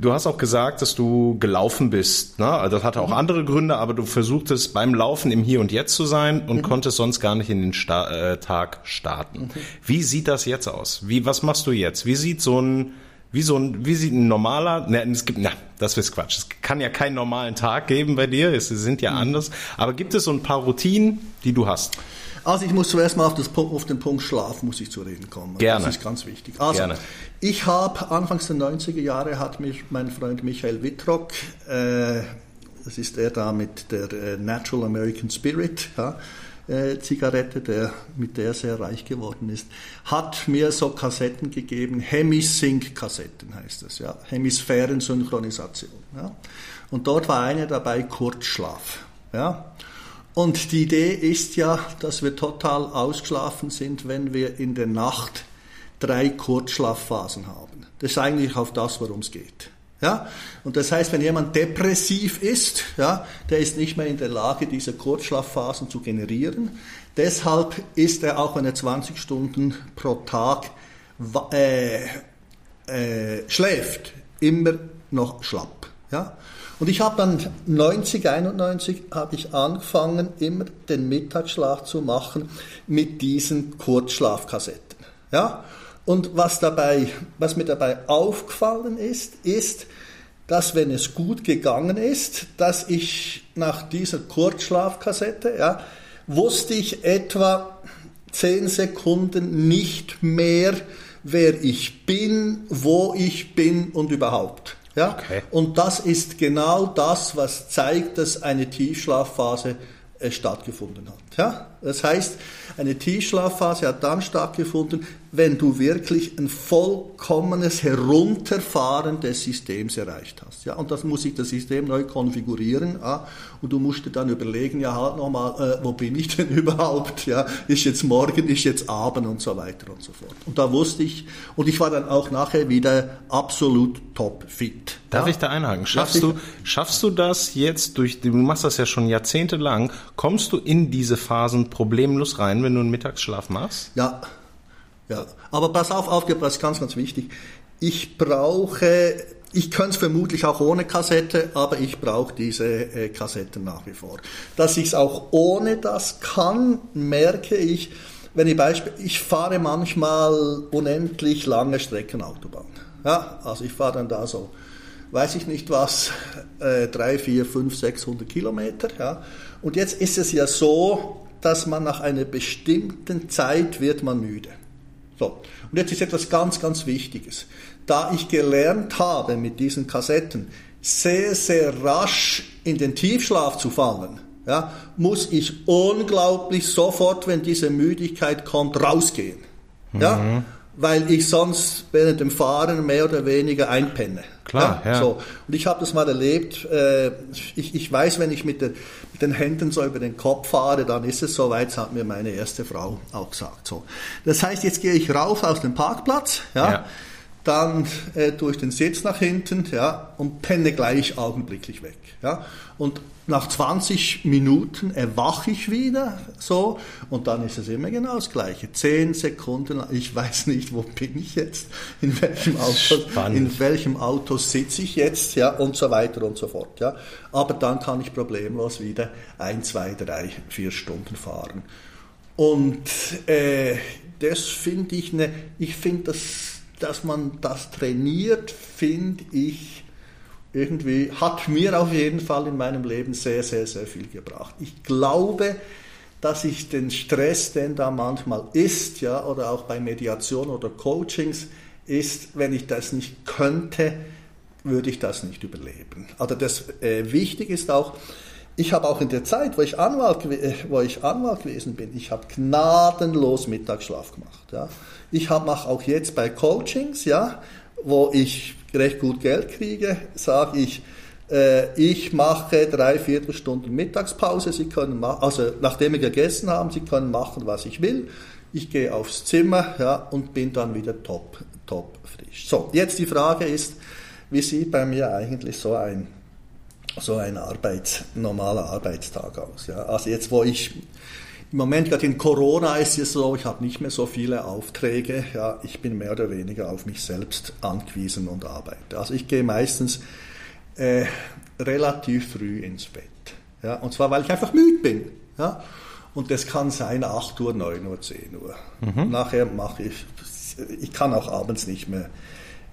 C: Du hast auch gesagt, dass du gelaufen bist. Ne? Also das hatte auch mhm. andere Gründe, aber du versuchtest beim Laufen im Hier und Jetzt zu sein und mhm. konntest sonst gar nicht in den Sta äh, Tag starten. Mhm. Wie sieht das jetzt aus? Wie, was machst du jetzt? Wie sieht so ein, wie so ein, wie sieht ein normaler, ne, es gibt, na, das ist Quatsch. Es kann ja keinen normalen Tag geben bei dir. Es sind ja mhm. anders. Aber gibt es so ein paar Routinen, die du hast?
B: Also ich muss zuerst mal auf, das, auf, den Punkt Schlaf muss ich zu reden kommen.
C: Gerne.
B: Das ist ganz wichtig. Also Gerne. ich habe Anfangs der 90er Jahre hat mich mein Freund Michael Wittrock, äh, das ist der da mit der äh, Natural American Spirit, ja, äh, Zigarette, der, mit der er sehr reich geworden ist, hat mir so Kassetten gegeben, Hemisync-Kassetten heißt das, ja, Hemisphärensynchronisation. Ja. Und dort war eine dabei, Kurzschlaf. Ja. Und die Idee ist ja, dass wir total ausgeschlafen sind, wenn wir in der Nacht drei Kurzschlafphasen haben. Das ist eigentlich auf das, worum es geht. Ja? Und das heißt, wenn jemand depressiv ist, ja, der ist nicht mehr in der Lage, diese Kurzschlafphasen zu generieren. Deshalb ist er auch, wenn er 20 Stunden pro Tag äh, äh, schläft, immer noch schlapp. Ja? Und ich habe dann 90, 91 habe ich angefangen, immer den Mittagsschlaf zu machen mit diesen Kurzschlafkassetten. Ja? Und was, dabei, was mir dabei aufgefallen ist, ist, dass wenn es gut gegangen ist, dass ich nach dieser Kurzschlafkassette, ja, wusste ich etwa 10 Sekunden nicht mehr, wer ich bin, wo ich bin und überhaupt. Ja? Okay. Und das ist genau das, was zeigt, dass eine Tiefschlafphase äh, stattgefunden hat. Ja? Das heißt, eine Tiefschlafphase hat dann stattgefunden, wenn du wirklich ein vollkommenes Herunterfahren des Systems erreicht hast. Ja? Und das muss sich das System neu konfigurieren. Ja? Und du musst dir dann überlegen, ja halt nochmal, äh, wo bin ich denn überhaupt? Ja? Ist jetzt morgen, ist jetzt Abend und so weiter und so fort. Und da wusste ich, und ich war dann auch nachher wieder absolut top fit.
C: Darf ja? ich da einhaken? Schaffst du, schaffst du das jetzt durch, du machst das ja schon jahrzehntelang, kommst du in diese Phasen problemlos rein, wenn du einen Mittagsschlaf machst?
B: Ja, ja. Aber pass auf, aufgepasst, ganz, ganz wichtig. Ich brauche, ich könnte es vermutlich auch ohne Kassette, aber ich brauche diese äh, Kassetten nach wie vor. Dass ich es auch ohne das kann, merke ich, wenn ich Beispiel, ich fahre manchmal unendlich lange Strecken Autobahn. Ja, also ich fahre dann da so, weiß ich nicht was, äh, 3, 4, 5, 600 Kilometer. Ja. Und jetzt ist es ja so, dass man nach einer bestimmten Zeit wird man müde. So. Und jetzt ist etwas ganz, ganz Wichtiges. Da ich gelernt habe, mit diesen Kassetten sehr, sehr rasch in den Tiefschlaf zu fallen, ja, muss ich unglaublich sofort, wenn diese Müdigkeit kommt, rausgehen. Ja? Mhm weil ich sonst während dem Fahren mehr oder weniger einpenne.
C: Klar, ja. ja.
B: So. Und ich habe das mal erlebt. Äh, ich, ich weiß, wenn ich mit, der, mit, den Händen so über den Kopf fahre, dann ist es soweit, hat mir meine erste Frau auch gesagt. So. Das heißt, jetzt gehe ich rauf aus dem Parkplatz, ja, ja. Dann äh, durch den Sitz nach hinten ja, und penne gleich augenblicklich weg. Ja. Und nach 20 Minuten erwache ich wieder so und dann ist es immer genau das Gleiche. Zehn Sekunden, ich weiß nicht, wo bin ich jetzt, in welchem Auto, in welchem Auto sitze ich jetzt, ja und so weiter und so fort. Ja. Aber dann kann ich problemlos wieder ein, zwei, drei, vier Stunden fahren. Und äh, das finde ich, ne, ich finde, dass, dass man das trainiert, finde ich irgendwie hat mir auf jeden Fall in meinem Leben sehr, sehr, sehr viel gebracht. Ich glaube, dass ich den Stress, den da manchmal ist, ja, oder auch bei Mediation oder Coachings ist, wenn ich das nicht könnte, würde ich das nicht überleben. Also das äh, wichtig ist auch, ich habe auch in der Zeit, wo ich Anwalt, äh, wo ich Anwalt gewesen bin, ich habe gnadenlos Mittagsschlaf gemacht. Ja. Ich mache auch jetzt bei Coachings, ja, wo ich recht gut Geld kriege, sage ich, äh, ich mache drei Viertelstunden Mittagspause. Sie können also nachdem wir gegessen haben, Sie können machen, was ich will. Ich gehe aufs Zimmer ja, und bin dann wieder top, top frisch. So, jetzt die Frage ist, wie sieht bei mir eigentlich so ein so ein Arbeits, normaler Arbeitstag aus. Ja. Also jetzt, wo ich im Moment gerade in Corona ist es so, ich habe nicht mehr so viele Aufträge. Ja, ich bin mehr oder weniger auf mich selbst angewiesen und arbeite. Also ich gehe meistens äh, relativ früh ins Bett. Ja, und zwar, weil ich einfach müde bin. Ja. Und das kann sein 8 Uhr, 9 Uhr, 10 Uhr. Mhm. Nachher mache ich, ich kann auch abends nicht mehr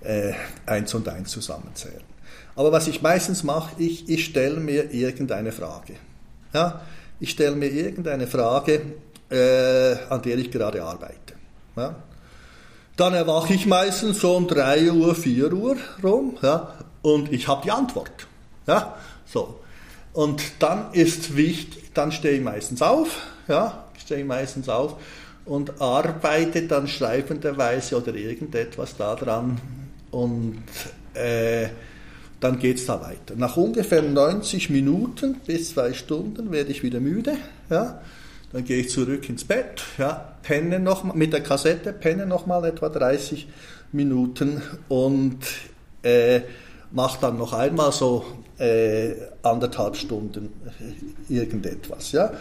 B: äh, eins und eins zusammenzählen. Aber was ich meistens mache, ich, ich stelle mir irgendeine Frage. Ja? Ich stelle mir irgendeine Frage, äh, an der ich gerade arbeite. Ja? Dann erwache ich meistens so um 3 Uhr, 4 Uhr rum ja? und ich habe die Antwort. Ja? So. Und dann ist wichtig, dann stehe ich meistens auf, ja, ich meistens auf und arbeite dann schreibenderweise oder irgendetwas daran und äh, dann geht es da weiter. Nach ungefähr 90 Minuten bis zwei Stunden werde ich wieder müde. Ja? Dann gehe ich zurück ins Bett, ja, penne noch mal, mit der Kassette, penne nochmal etwa 30 Minuten und äh, mache dann noch einmal so äh, anderthalb Stunden irgendetwas. Ja?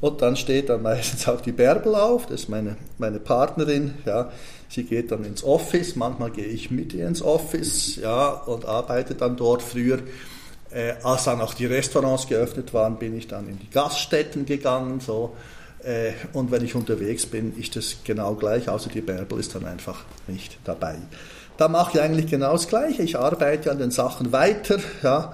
B: Und dann steht dann meistens auch die Bärbel auf, das ist meine, meine Partnerin, ja, Sie geht dann ins Office, manchmal gehe ich mit ihr ins Office ja, und arbeite dann dort. Früher, äh, als dann auch die Restaurants geöffnet waren, bin ich dann in die Gaststätten gegangen. So. Äh, und wenn ich unterwegs bin, ist das genau gleich, außer die Bärbel ist dann einfach nicht dabei. Da mache ich eigentlich genau das Gleiche. Ich arbeite an den Sachen weiter. Ja,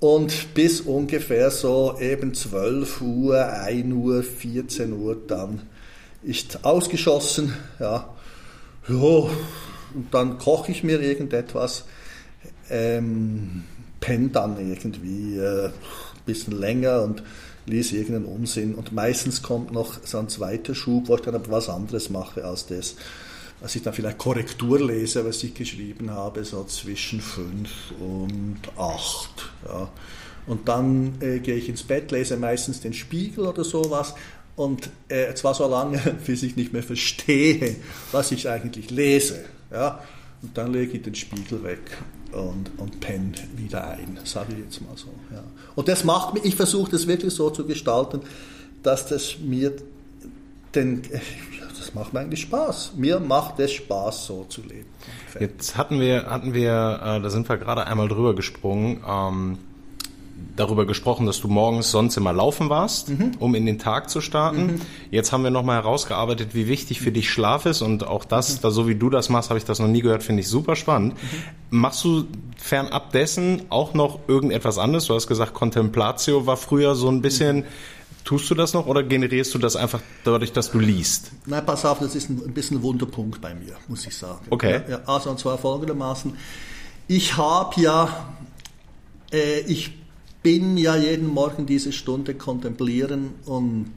B: und bis ungefähr so eben 12 Uhr, 1 Uhr, 14 Uhr dann ist ausgeschossen. Ja, ja, und dann koche ich mir irgendetwas, ähm, penne dann irgendwie äh, ein bisschen länger und lese irgendeinen Unsinn. Und meistens kommt noch so ein zweiter Schub, wo ich dann aber was anderes mache als das, was ich dann vielleicht Korrektur lese, was ich geschrieben habe, so zwischen fünf und acht. Ja. Und dann äh, gehe ich ins Bett, lese meistens den Spiegel oder sowas und äh, zwar so lange, bis ich nicht mehr verstehe, was ich eigentlich lese. Ja? Und dann lege ich den Spiegel weg und, und penne wieder ein, sage ich jetzt mal so. Ja. Und das macht mich, ich versuche das wirklich so zu gestalten, dass das mir den, das macht mir eigentlich Spaß. Mir macht es Spaß, so zu leben.
C: Jetzt hatten wir, hatten wir, äh, da sind wir gerade einmal drüber gesprungen, ähm, darüber gesprochen, dass du morgens sonst immer laufen warst, mhm. um in den Tag zu starten. Mhm. Jetzt haben wir nochmal herausgearbeitet, wie wichtig für dich Schlaf ist und auch das, mhm. da so wie du das machst, habe ich das noch nie gehört, finde ich super spannend. Mhm. Machst du fernab dessen auch noch irgendetwas anderes? Du hast gesagt, Contemplatio war früher so ein bisschen mhm. Tust du das noch oder generierst du das einfach dadurch, dass du liest?
B: Nein, pass auf, das ist ein, bisschen ein Wunderpunkt bei mir, muss ich sagen.
C: Okay.
B: Ja, also und zwar folgendermaßen. Ich habe ja, äh, ich bin ja jeden Morgen diese Stunde kontemplieren und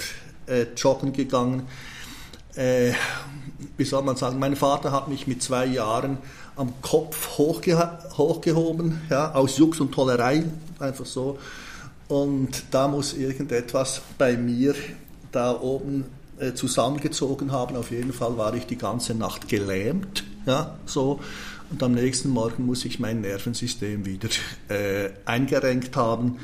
B: äh, joggen gegangen. Äh, wie soll man sagen, mein Vater hat mich mit zwei Jahren am Kopf hochge hochgehoben, ja, aus Jux und Tollerei, einfach so. Und da muss irgendetwas bei mir da oben äh, zusammengezogen haben. Auf jeden Fall war ich die ganze Nacht gelähmt, ja, so und am nächsten Morgen muss ich mein Nervensystem wieder äh, eingerenkt haben.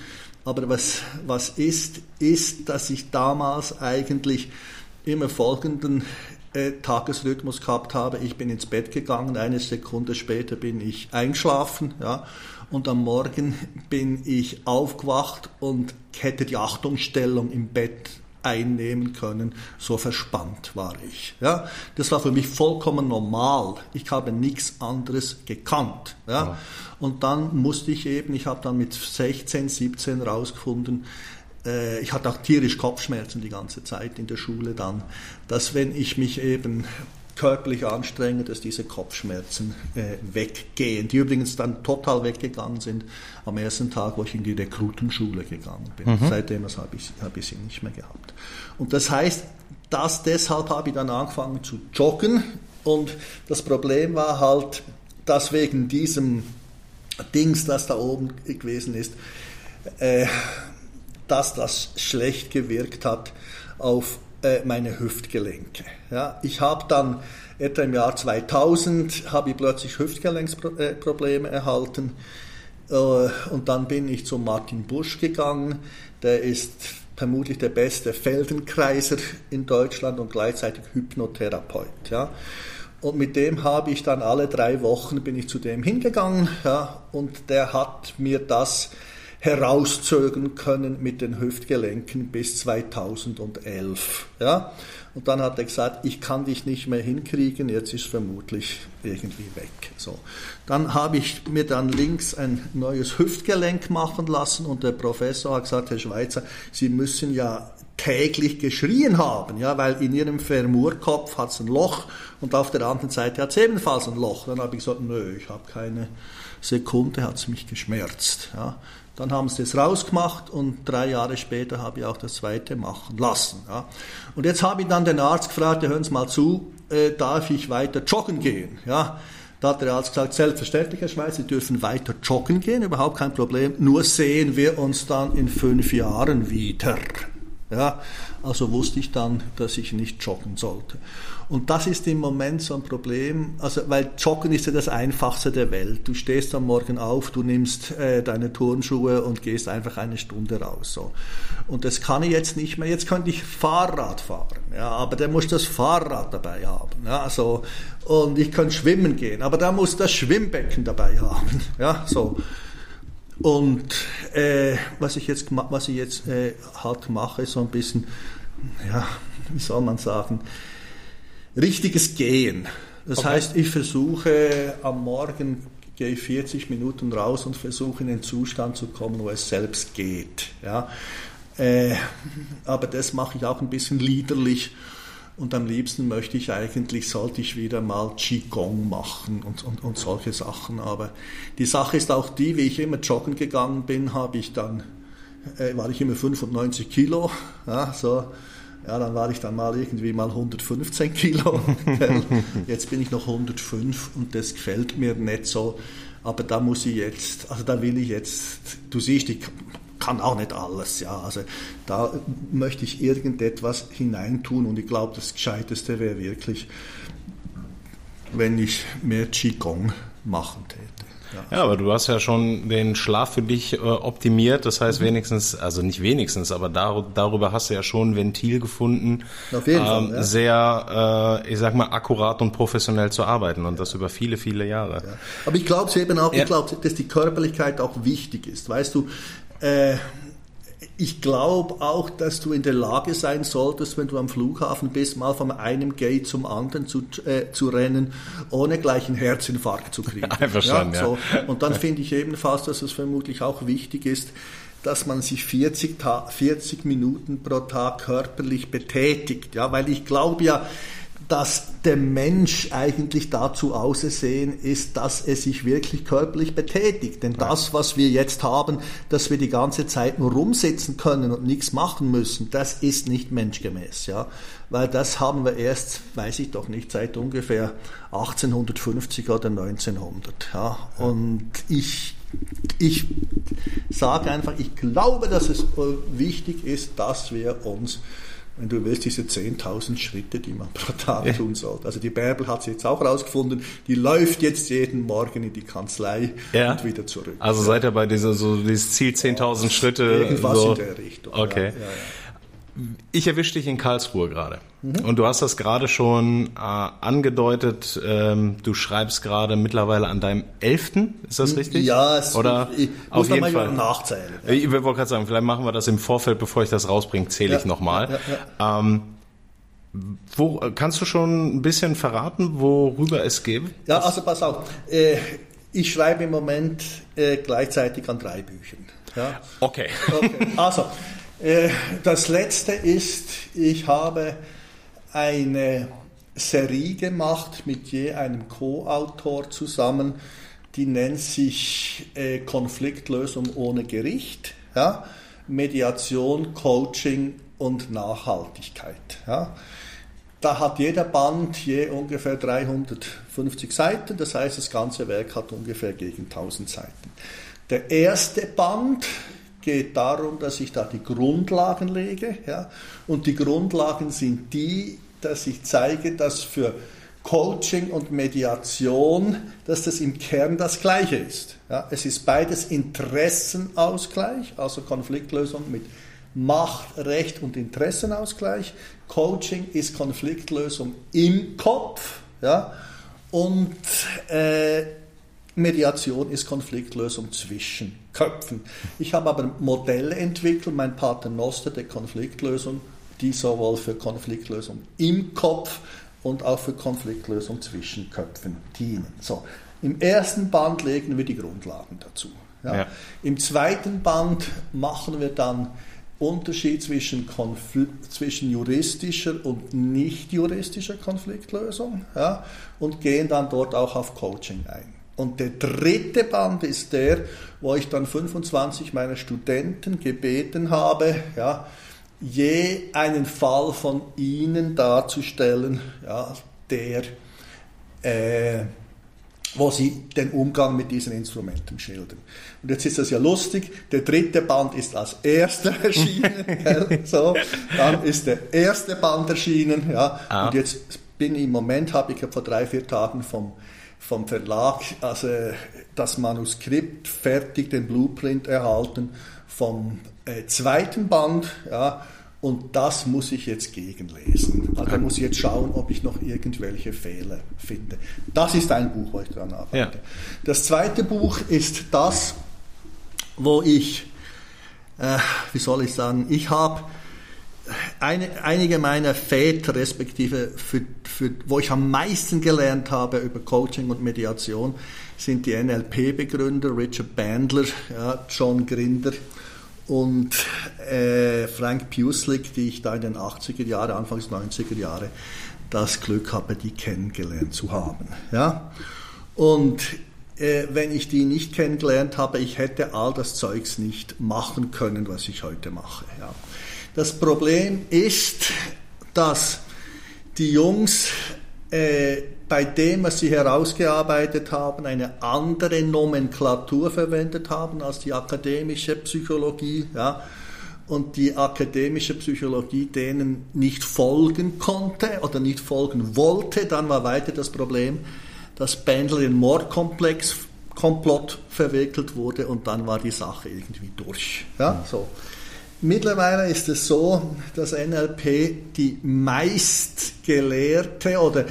B: Aber was, was ist, ist, dass ich damals eigentlich immer folgenden äh, Tagesrhythmus gehabt habe. Ich bin ins Bett gegangen, eine Sekunde später bin ich eingeschlafen, ja, und am Morgen bin ich aufgewacht und hätte die Achtungsstellung im Bett einnehmen können, so verspannt war ich. Ja, das war für mich vollkommen normal. Ich habe nichts anderes gekannt. Ja, ja. und dann musste ich eben, ich habe dann mit 16, 17 rausgefunden, äh, ich hatte auch tierisch Kopfschmerzen die ganze Zeit in der Schule dann, dass wenn ich mich eben körperlich anstrengend, dass diese Kopfschmerzen äh, weggehen, die übrigens dann total weggegangen sind am ersten Tag, wo ich in die Rekrutenschule gegangen bin. Mhm. Seitdem habe ich, hab ich sie nicht mehr gehabt. Und das heißt, dass deshalb habe ich dann angefangen zu joggen und das Problem war halt, dass wegen diesem Dings, das da oben gewesen ist, äh, dass das schlecht gewirkt hat auf meine Hüftgelenke. Ja, ich habe dann etwa im Jahr 2000 habe ich plötzlich Hüftgelenksprobleme erhalten äh, und dann bin ich zu Martin Busch gegangen. Der ist vermutlich der beste Feldenkreiser in Deutschland und gleichzeitig Hypnotherapeut. Ja. Und mit dem habe ich dann alle drei Wochen bin ich zu dem hingegangen ja, und der hat mir das herauszögern können mit den Hüftgelenken bis 2011. Ja? Und dann hat er gesagt, ich kann dich nicht mehr hinkriegen, jetzt ist vermutlich irgendwie weg. So. Dann habe ich mir dann links ein neues Hüftgelenk machen lassen und der Professor hat gesagt, Herr Schweizer, Sie müssen ja täglich geschrien haben, ja, weil in ihrem Femurkopf hat es ein Loch und auf der anderen Seite hat es ebenfalls ein Loch. Dann habe ich gesagt, nö, ich habe keine Sekunde, hat es mich geschmerzt. Ja. Dann haben sie es rausgemacht und drei Jahre später habe ich auch das zweite machen lassen. Ja. Und jetzt habe ich dann den Arzt gefragt, hören Sie mal zu, äh, darf ich weiter joggen gehen? Ja. Da hat der Arzt gesagt, selbstverständlich, Herr Schweiz, Sie dürfen weiter joggen gehen, überhaupt kein Problem, nur sehen wir uns dann in fünf Jahren wieder. Ja, also wusste ich dann, dass ich nicht joggen sollte. Und das ist im Moment so ein Problem, also weil Joggen ist ja das Einfachste der Welt. Du stehst am Morgen auf, du nimmst äh, deine Turnschuhe und gehst einfach eine Stunde raus. So. Und das kann ich jetzt nicht mehr. Jetzt könnte ich Fahrrad fahren, ja, aber der muss das Fahrrad dabei haben. Ja, so. Und ich kann schwimmen gehen, aber da muss das Schwimmbecken dabei haben. Ja, so. Und äh, was ich jetzt, was ich jetzt äh, halt mache, ist so ein bisschen, ja, wie soll man sagen, richtiges Gehen. Das okay. heißt, ich versuche am Morgen gehe ich 40 Minuten raus und versuche in den Zustand zu kommen, wo es selbst geht. Ja. Äh, aber das mache ich auch ein bisschen liederlich und am liebsten möchte ich eigentlich, sollte ich wieder mal Qigong machen und, und, und solche Sachen. Aber die Sache ist auch die, wie ich immer joggen gegangen bin, habe ich dann, äh, war ich immer 95 Kilo. Ja, so. Ja, dann war ich dann mal irgendwie mal 115 Kilo. Jetzt bin ich noch 105 und das gefällt mir nicht so. Aber da muss ich jetzt, also da will ich jetzt, du siehst, ich kann auch nicht alles, ja. Also da möchte ich irgendetwas hineintun und ich glaube, das Gescheiteste wäre wirklich, wenn ich mehr Qigong machen täte.
C: Ja. ja. aber du hast ja schon den Schlaf für dich äh, optimiert. Das heißt, mhm. wenigstens, also nicht wenigstens, aber dar darüber hast du ja schon ein Ventil gefunden,
B: Auf jeden ähm, Fall, ja.
C: sehr, äh, ich sag mal, akkurat und professionell zu arbeiten und das über viele, viele Jahre. Ja.
B: Aber ich glaube eben auch, ich glaube, dass die Körperlichkeit auch wichtig ist. Weißt du, äh, ich glaube auch, dass du in der Lage sein solltest, wenn du am Flughafen bist, mal von einem Gate zum anderen zu, äh, zu rennen, ohne gleich einen Herzinfarkt zu kriegen.
C: Einverstanden, ja, so.
B: Und dann finde ich ebenfalls, dass es vermutlich auch wichtig ist, dass man sich 40, 40 Minuten pro Tag körperlich betätigt. Ja, weil ich glaube ja, dass der Mensch eigentlich dazu ausersehen ist, dass er sich wirklich körperlich betätigt. Denn das, was wir jetzt haben, dass wir die ganze Zeit nur rumsitzen können und nichts machen müssen, das ist nicht menschgemäß. Ja? Weil das haben wir erst, weiß ich doch nicht, seit ungefähr 1850 oder 1900. Ja? Und ich ich sage einfach, ich glaube, dass es wichtig ist, dass wir uns wenn du willst, diese 10.000 Schritte, die man pro Tag ja. tun sollte. Also die Bärbel hat sie jetzt auch rausgefunden, die läuft jetzt jeden Morgen in die Kanzlei ja. und wieder zurück.
C: Also seid ihr bei dieser, so dieses Ziel 10.000 Schritte?
B: Irgendwas
C: so.
B: in der Richtung.
C: Okay. Ich erwische dich in Karlsruhe gerade. Mhm. Und du hast das gerade schon äh, angedeutet. Ähm, du schreibst gerade mittlerweile an deinem elften, ist das richtig?
B: Ja, es
C: Oder
B: ich, ich
C: auf
B: muss
C: jeden
B: mal
C: Fall.
B: nachzählen.
C: Ja. Ich wollte gerade sagen, vielleicht machen wir das im Vorfeld, bevor ich das rausbringe, zähle
B: Ja,
C: ich nochmal.
B: ja,
C: Ähm, wo, kannst du schon ein bisschen verraten, worüber es geht?
B: Ja, also pass auf. Äh, ich schreibe im Moment äh, gleichzeitig an drei Büchern. Ja?
C: Okay.
B: Okay. Also, das letzte ist, ich habe eine Serie gemacht mit je einem Co-Autor zusammen, die nennt sich äh, Konfliktlösung ohne Gericht, ja? Mediation, Coaching und Nachhaltigkeit. Ja? Da hat jeder Band je ungefähr 350 Seiten, das heißt, das ganze Werk hat ungefähr gegen 1000 Seiten. Der erste Band geht darum, dass ich da die Grundlagen lege. Ja? Und die Grundlagen sind die, dass ich zeige, dass für Coaching und Mediation, dass das im Kern das Gleiche ist. Ja? Es ist beides Interessenausgleich, also Konfliktlösung mit Macht, Recht und Interessenausgleich. Coaching ist Konfliktlösung im Kopf. Ja? Und äh, Mediation ist Konfliktlösung zwischen Köpfen. Ich habe aber Modelle entwickelt, mein Pater Noster der Konfliktlösung, die sowohl für Konfliktlösung im Kopf und auch für Konfliktlösung zwischen Köpfen dienen. So, Im ersten Band legen wir die Grundlagen dazu. Ja.
C: Ja.
B: Im zweiten Band machen wir dann Unterschied zwischen, Konfl zwischen juristischer und nicht juristischer Konfliktlösung ja, und gehen dann dort auch auf Coaching ein. Und der dritte Band ist der, wo ich dann 25 meiner Studenten gebeten habe, ja, je einen Fall von ihnen darzustellen, ja, der, äh, wo sie den Umgang mit diesen Instrumenten schildern. Und jetzt ist das ja lustig, der dritte Band ist als erster erschienen, gell, so, dann ist der erste Band erschienen, ja,
C: Ah.
B: und jetzt bin ich im Moment, habe ich vor drei, vier Tagen vom, vom Verlag also das Manuskript fertig, den Blueprint erhalten vom äh, zweiten Band, ja, und das muss ich jetzt gegenlesen. Also da muss ich jetzt schauen, ob ich noch irgendwelche Fehler finde. Das ist ein Buch, wo ich dran arbeite.
C: Ja.
B: Das zweite Buch ist das, wo ich, äh, wie soll ich sagen, ich habe eine, einige meiner Väter, respektive für, für, wo ich am meisten gelernt habe über Coaching und Mediation, sind die NLP-Begründer Richard Bandler, ja, John Grinder und äh, Frank Puslik, die ich da in den 80er Jahren, Anfangs 90er Jahre das Glück habe, die kennengelernt zu haben. Ja? Und äh, wenn ich die nicht kennengelernt habe, ich hätte all das Zeugs nicht machen können, was ich heute mache. Ja. Das Problem ist, dass die Jungs äh, bei dem, was sie herausgearbeitet haben, eine andere Nomenklatur verwendet haben als die akademische Psychologie. Ja und die akademische Psychologie denen nicht folgen konnte oder nicht folgen wollte, dann war weiter das Problem, dass Bandler in Mordkomplex Komplott verwickelt wurde und dann war die Sache irgendwie durch. Ja, so. Mittlerweile ist es so, dass NLP die meistgelehrte oder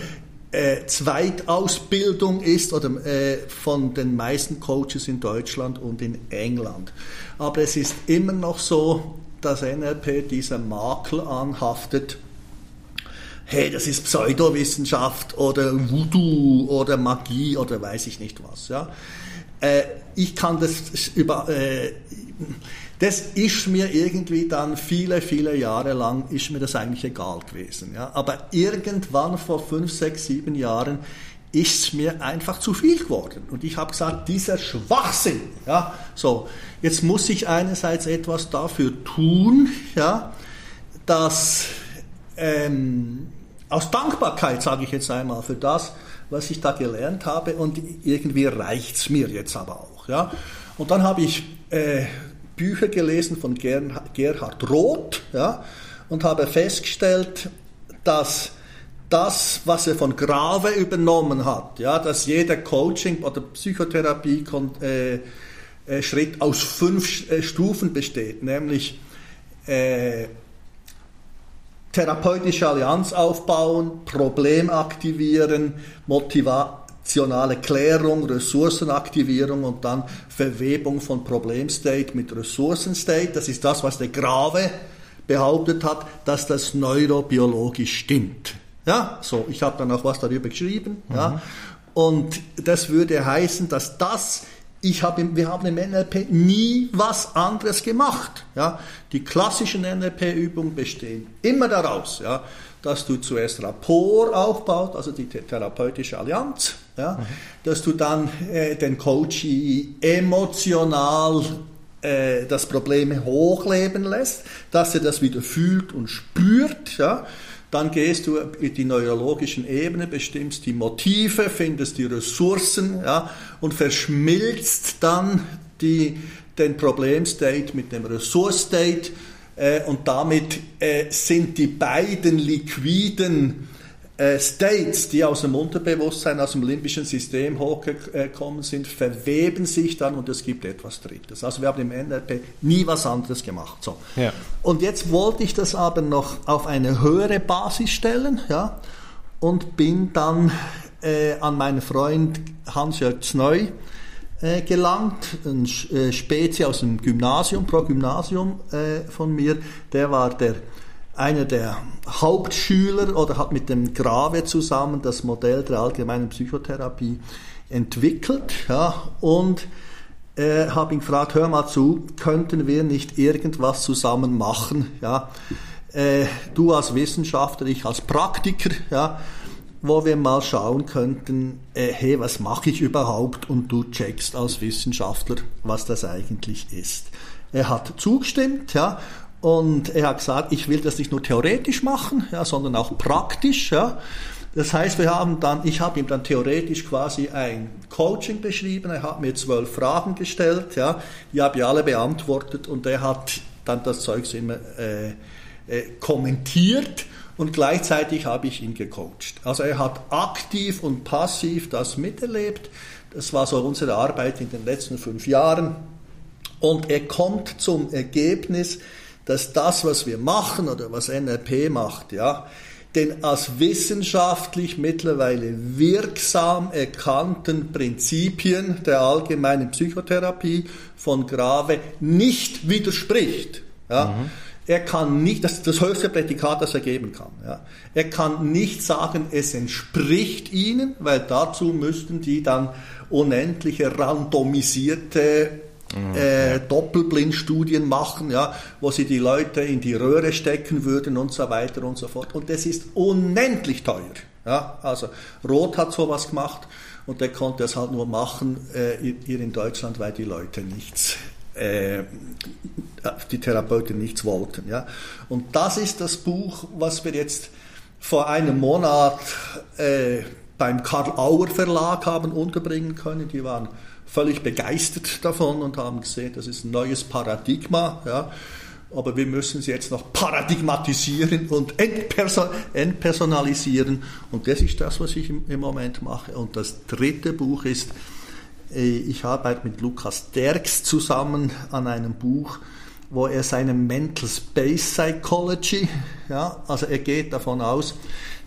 B: äh, Zweitausbildung ist oder äh, von den meisten Coaches in Deutschland und in England. Aber es ist immer noch so, dass NLP dieser Makel anhaftet, hey, das ist Pseudowissenschaft oder Voodoo oder Magie oder weiß ich nicht was. Ja? Äh, ich kann das über... Das ist mir irgendwie dann viele, viele Jahre lang, ist mir das eigentlich egal gewesen. Ja? Aber irgendwann vor fünf, sechs, sieben Jahren ist mir einfach zu viel geworden. Und ich habe gesagt, dieser Schwachsinn, ja, so, jetzt muss ich einerseits etwas dafür tun, ja, dass ähm, aus Dankbarkeit, sage ich jetzt einmal, für das, was ich da gelernt habe und irgendwie reicht's mir jetzt aber auch. Ja. Und dann habe ich äh, Bücher gelesen von Gerhard Roth ja, und habe festgestellt, dass das, was er von Grave übernommen hat, ja, dass jeder Coaching oder Psychotherapie äh, äh, aus fünf äh, Stufen besteht, nämlich äh, therapeutische Allianz aufbauen, Problem aktivieren, motivationale Klärung, Ressourcenaktivierung und dann Verwebung von Problemstate mit Ressourcenstate. Das ist das, was der Grave behauptet hat, dass das neurobiologisch stimmt. Ja, so, ich habe dann auch was darüber geschrieben. Mhm. Ja, und das würde heißen, dass das ich habe, wir haben im NLP nie was anderes gemacht. Ja? Die klassischen NLP-Übungen bestehen immer daraus, ja, dass du zuerst Rapport aufbaust, also die therapeutische Allianz, ja, mhm. dass du dann äh, den Coachee emotional äh, das Problem hochleben lässt, dass er das wieder fühlt und spürt, ja, dann gehst du in die neurologischen Ebene, bestimmst die Motive, findest die Ressourcen ja, und verschmilzt dann die, den Problemstate mit dem Ressource-State äh, und damit äh, sind die beiden liquiden States, die aus dem Unterbewusstsein, aus dem limbischen System hochgekommen sind, verweben sich dann und es gibt etwas Drittes. Also wir haben im NLP nie was anderes gemacht. So. Ja. Und jetzt wollte ich das aber noch auf eine höhere Basis stellen ja, und bin dann äh, an meinen Freund Hans-Jörg Zneu äh, gelangt, ein äh, Spezi aus dem Gymnasium, pro Gymnasium äh, von mir, der war der einer der Hauptschüler oder hat mit dem Grave zusammen das Modell der allgemeinen Psychotherapie entwickelt ja, und äh, habe ihn gefragt, hör mal zu, könnten wir nicht irgendwas zusammen machen? Ja? Äh, du als Wissenschaftler, ich als Praktiker, ja, wo wir mal schauen könnten, äh, hey, was mache ich überhaupt? Und du checkst als Wissenschaftler, was das eigentlich ist. Er hat zugestimmt, ja, und er hat gesagt, ich will das nicht nur theoretisch machen, ja, sondern auch praktisch. Ja. Das heißt, wir haben dann, ich habe ihm dann theoretisch quasi ein Coaching beschrieben. Er hat mir zwölf Fragen gestellt, ja, die habe ich alle beantwortet und er hat dann das Zeug immer äh, äh, kommentiert und gleichzeitig habe ich ihn gecoacht. Also er hat aktiv und passiv das miterlebt. Das war so unsere Arbeit in den letzten fünf Jahren. Und er kommt zum Ergebnis, dass das, was wir machen oder was NLP macht, ja, den als wissenschaftlich mittlerweile wirksam erkannten Prinzipien der allgemeinen Psychotherapie von Grave nicht widerspricht. Ja. Mhm. Er kann nicht, das ist das höchste Prädikat, das er geben kann. Ja. Er kann nicht sagen, es entspricht ihnen, weil dazu müssten die dann unendliche randomisierte Mhm, äh, Doppelblindstudien machen, ja, wo sie die Leute in die Röhre stecken würden und so weiter und so fort. Und das ist unendlich teuer. Ja, also Roth hat sowas gemacht und der konnte es halt nur machen äh, hier in Deutschland, weil die Leute nichts, äh, die Therapeuten nichts wollten. Ja. Und das ist das Buch, was wir jetzt vor einem Monat äh, beim Karl Auer Verlag haben unterbringen können. Die waren völlig begeistert davon und haben gesehen, das ist ein neues Paradigma. Ja. Aber wir müssen es jetzt noch paradigmatisieren und entpersonalisieren. Und das ist das, was ich im Moment mache. Und das dritte Buch ist, äh, ich arbeite mit Lukas Derks zusammen an einem Buch, wo er seine Mental Space Psychology, ja, also er geht davon aus,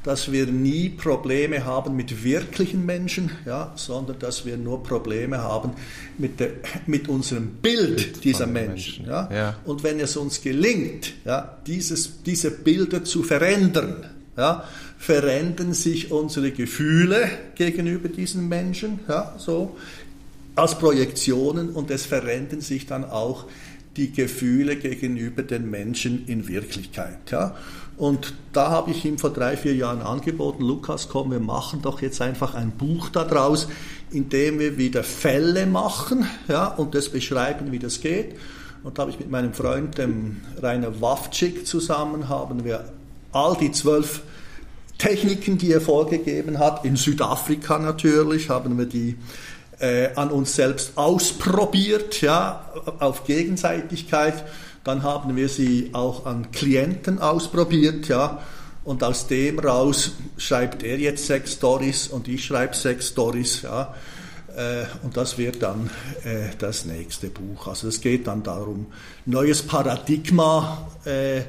B: dass wir nie Probleme haben mit wirklichen Menschen, ja, sondern dass wir nur Probleme haben mit, der, mit unserem Bild dieser Menschen. Menschen. Ja. ja. Und wenn es uns gelingt, ja, dieses, diese Bilder zu verändern, ja, verändern sich unsere Gefühle gegenüber diesen Menschen, ja, so als Projektionen und es verändern sich dann auch die Gefühle gegenüber den Menschen in Wirklichkeit. Ja. Und da habe ich ihm vor drei, vier Jahren angeboten, Lukas, komm, wir machen doch jetzt einfach ein Buch daraus, in dem wir wieder Fälle machen ja, und das beschreiben, wie das geht. Und da habe ich mit meinem Freund, dem Rainer Wawczyk, zusammen, haben wir all die zwölf Techniken, die er vorgegeben hat, in Südafrika natürlich, haben wir die äh, an uns selbst ausprobiert, ja, auf Gegenseitigkeit dann haben wir sie auch an Klienten ausprobiert, ja. Und aus dem raus schreibt er jetzt sechs Stories und ich schreibe sechs Stories, ja. Äh, und das wird dann äh, das nächste Buch. Also es geht dann darum, neues Paradigma äh,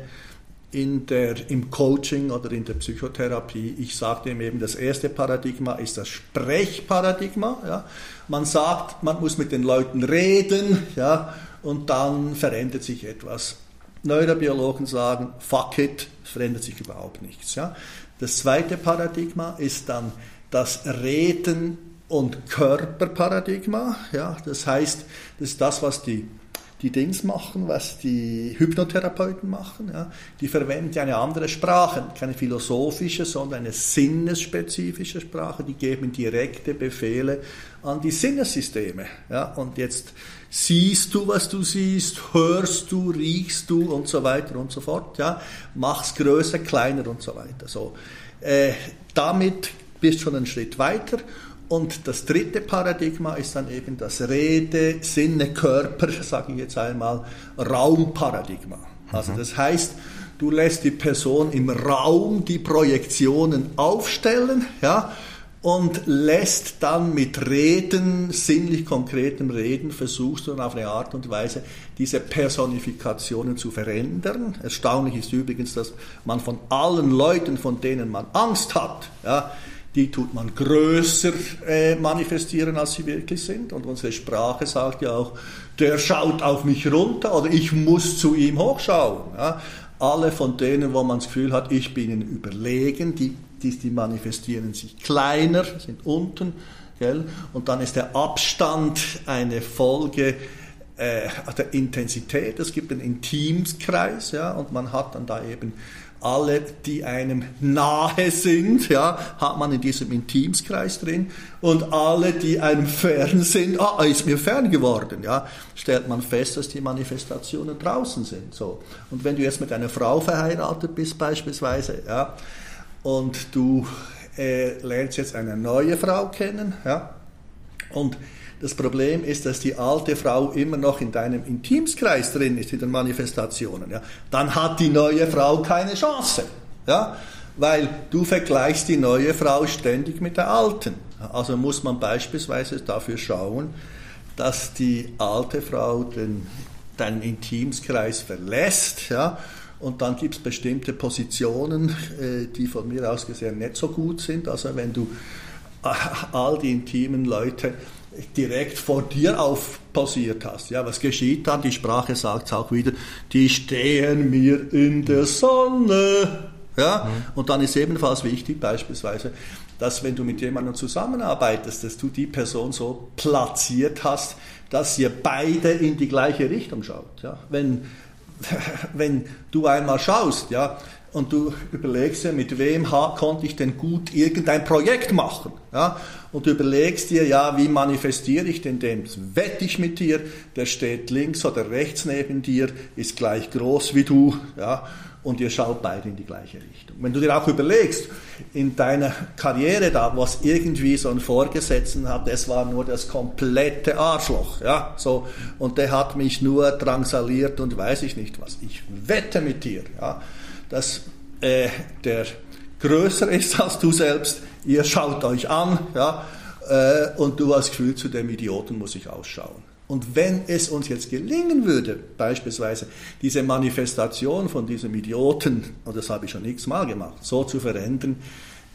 B: in der, im Coaching oder in der Psychotherapie. Ich sagte ihm eben, das erste Paradigma ist das Sprechparadigma. Ja. Man sagt, man muss mit den Leuten reden ja, und dann verändert sich etwas. Neurobiologen sagen, fuck it, es verändert sich überhaupt nichts. Ja. Das zweite Paradigma ist dann das Reden und Körperparadigma. Ja. Das heißt, das ist das, was die die Dings machen, was die Hypnotherapeuten machen. Ja. Die verwenden eine andere Sprache, keine philosophische, sondern eine sinnesspezifische Sprache. Die geben direkte Befehle an die Sinnessysteme. Ja. Und jetzt siehst du, was du siehst, hörst du, riechst du und so weiter und so fort. Ja. Mach's größer, kleiner und so weiter. So. Äh, damit bist du schon einen Schritt weiter und das dritte Paradigma ist dann eben das Rede, Sinne, Körper, sage ich jetzt einmal, Raumparadigma. Also mhm. das heißt, du lässt die Person im Raum die Projektionen aufstellen, ja, und lässt dann mit Reden, sinnlich konkretem Reden, versuchst du dann auf eine Art und Weise diese Personifikationen zu verändern. Erstaunlich ist übrigens, dass man von allen Leuten, von denen man Angst hat, ja, die tut man größer äh, manifestieren, als sie wirklich sind. Und unsere Sprache sagt ja auch, der schaut auf mich runter oder ich muss zu ihm hochschauen. Ja. Alle von denen, wo man das Gefühl hat, ich bin ihnen überlegen, die, die, die manifestieren sich kleiner, sind unten. Gell? Und dann ist der Abstand eine Folge äh, der Intensität. Es gibt einen Intimskreis ja, und man hat dann da eben alle, die einem nahe sind, ja, hat man in diesem Intimskreis drin und alle, die einem fern sind, ah, ist mir fern geworden, ja, stellt man fest, dass die Manifestationen draußen sind, so. Und wenn du jetzt mit einer Frau verheiratet bist beispielsweise, ja, und du äh, lernst jetzt eine neue Frau kennen, ja, und das Problem ist, dass die alte Frau immer noch in deinem Intimskreis drin ist, in den Manifestationen. Ja. Dann hat die neue Frau keine Chance. Ja. Weil du vergleichst die neue Frau ständig mit der alten. Also muss man beispielsweise dafür schauen, dass die alte Frau den, deinen Intimskreis verlässt. Ja. Und dann gibt es bestimmte Positionen, äh, die von mir aus gesehen nicht so gut sind. Also wenn du all die intimen Leute direkt vor dir aufpausiert hast. Ja, was geschieht dann? Die Sprache sagt es auch wieder, die stehen mir in der Sonne. Ja, mhm. und dann ist ebenfalls wichtig beispielsweise, dass wenn du mit jemandem zusammenarbeitest, dass du die Person so platziert hast, dass ihr beide in die gleiche Richtung schaut. Ja, wenn, wenn du einmal schaust, ja, und du überlegst dir, mit wem konnte ich denn gut irgendein Projekt machen. Ja? Und du überlegst dir, ja, wie manifestiere ich denn den? Wette ich mit dir, der steht links oder rechts neben dir, ist gleich groß wie du, ja, und ihr schaut beide in die gleiche Richtung. Wenn du dir auch überlegst, in deiner Karriere da, was irgendwie so ein Vorgesetzten hat, es war nur das komplette Arschloch, ja, so, und der hat mich nur drangsaliert und weiß ich nicht was. Ich wette mit dir, ja, dass äh, der größer ist als du selbst. Ihr schaut euch an, ja, äh, und du hast das Gefühl, zu dem Idioten muss ich ausschauen. Und wenn es uns jetzt gelingen würde, beispielsweise diese Manifestation von diesem Idioten, und das habe ich schon x-mal gemacht, so zu verändern,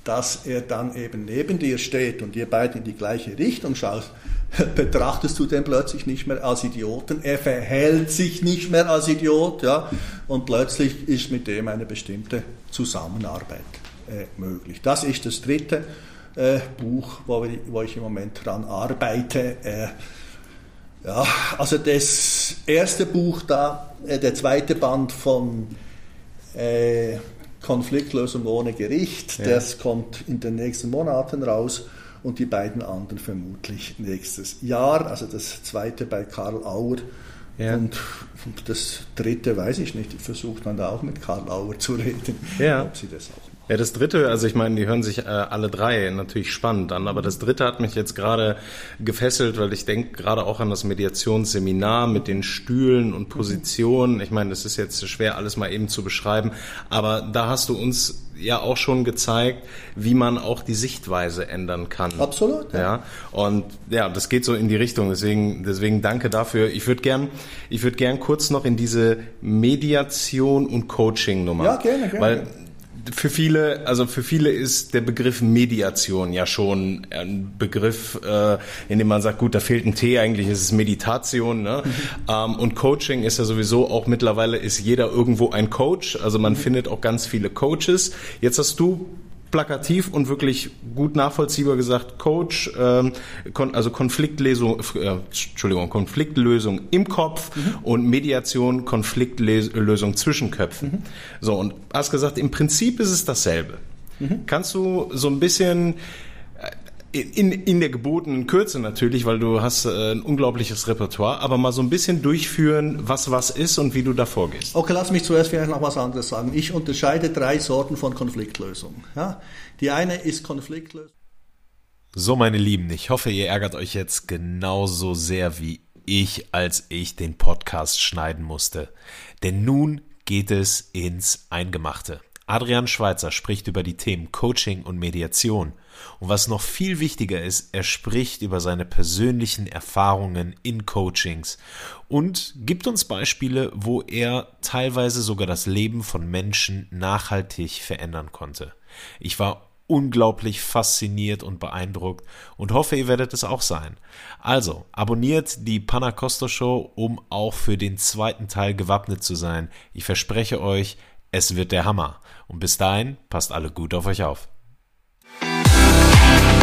B: dass er dann eben neben dir steht und ihr beide in die gleiche Richtung schaut, betrachtest du den plötzlich nicht mehr als Idioten. Er verhält sich nicht mehr als Idiot, ja, und plötzlich ist mit dem eine bestimmte Zusammenarbeit äh, möglich. Das ist das dritte äh, Buch, wo, wir, wo, ich im Moment dran arbeite. Äh, ja, also das erste Buch da, äh, der zweite Band von äh, Konfliktlösung ohne Gericht, ja. das kommt in den nächsten Monaten raus und die beiden anderen vermutlich nächstes Jahr. Also das zweite bei Karl Auer ja. und das dritte weiß ich nicht. Ich versuche dann da auch mit Karl Auer zu reden,
C: ja. ob sie das auch ja, das dritte, also ich meine, die hören sich äh, alle drei natürlich spannend an, aber das dritte hat mich jetzt gerade gefesselt, weil ich denke gerade auch an das Mediationsseminar mit den Stühlen und Positionen. Ich meine, das ist jetzt schwer alles mal eben zu beschreiben, aber da hast du uns ja auch schon gezeigt, wie man auch die Sichtweise ändern kann.
B: Absolut.
C: Ja. ja. Und ja, das geht so in die Richtung. Deswegen, deswegen danke dafür. Ich würde gern, ich würde gern kurz noch in diese Mediation und Coaching Nummer.
B: Ja, gerne, gerne.
C: Weil für viele, also für viele ist der Begriff Mediation ja schon ein Begriff, äh, in dem man sagt, gut, da fehlt ein T, eigentlich ist es Meditation. Ne? Mhm. Ähm, und Coaching ist ja sowieso auch mittlerweile ist jeder irgendwo ein Coach. Also man mhm. findet auch ganz viele Coaches. Jetzt hast du plakativ und wirklich gut nachvollziehbar gesagt, Coach, ähm, kon also Konfliktlösung, äh, Entschuldigung, Konfliktlösung im Kopf mhm. und Mediation, Konfliktlösung zwischen Köpfen. Mhm. So, und hast gesagt, im Prinzip ist es dasselbe. Mhm. Kannst du so ein bisschen in, in der gebotenen Kürze natürlich, weil du hast äh, ein unglaubliches Repertoire, aber mal so ein bisschen durchführen, was was ist und wie du da vorgehst.
B: Okay, lass mich zuerst vielleicht noch was anderes sagen. Ich unterscheide drei Sorten von Konfliktlösung. Ja? Die eine ist Konfliktlösung.
A: So, meine Lieben, ich hoffe, ihr ärgert euch jetzt genauso sehr wie ich, als ich den Podcast schneiden musste. Denn nun geht es ins Eingemachte. Adrian Schweizer spricht über die Themen Coaching und Mediation. Und was noch viel wichtiger ist, er spricht über seine persönlichen Erfahrungen in Coachings und gibt uns Beispiele, wo er teilweise sogar das Leben von Menschen nachhaltig verändern konnte. Ich war unglaublich fasziniert und beeindruckt und hoffe, ihr werdet es auch sein. Also, abonniert die Panacosto Show, um auch für den zweiten Teil gewappnet zu sein. Ich verspreche euch, es wird der Hammer. Und bis dahin, passt alle gut auf euch auf. Thank you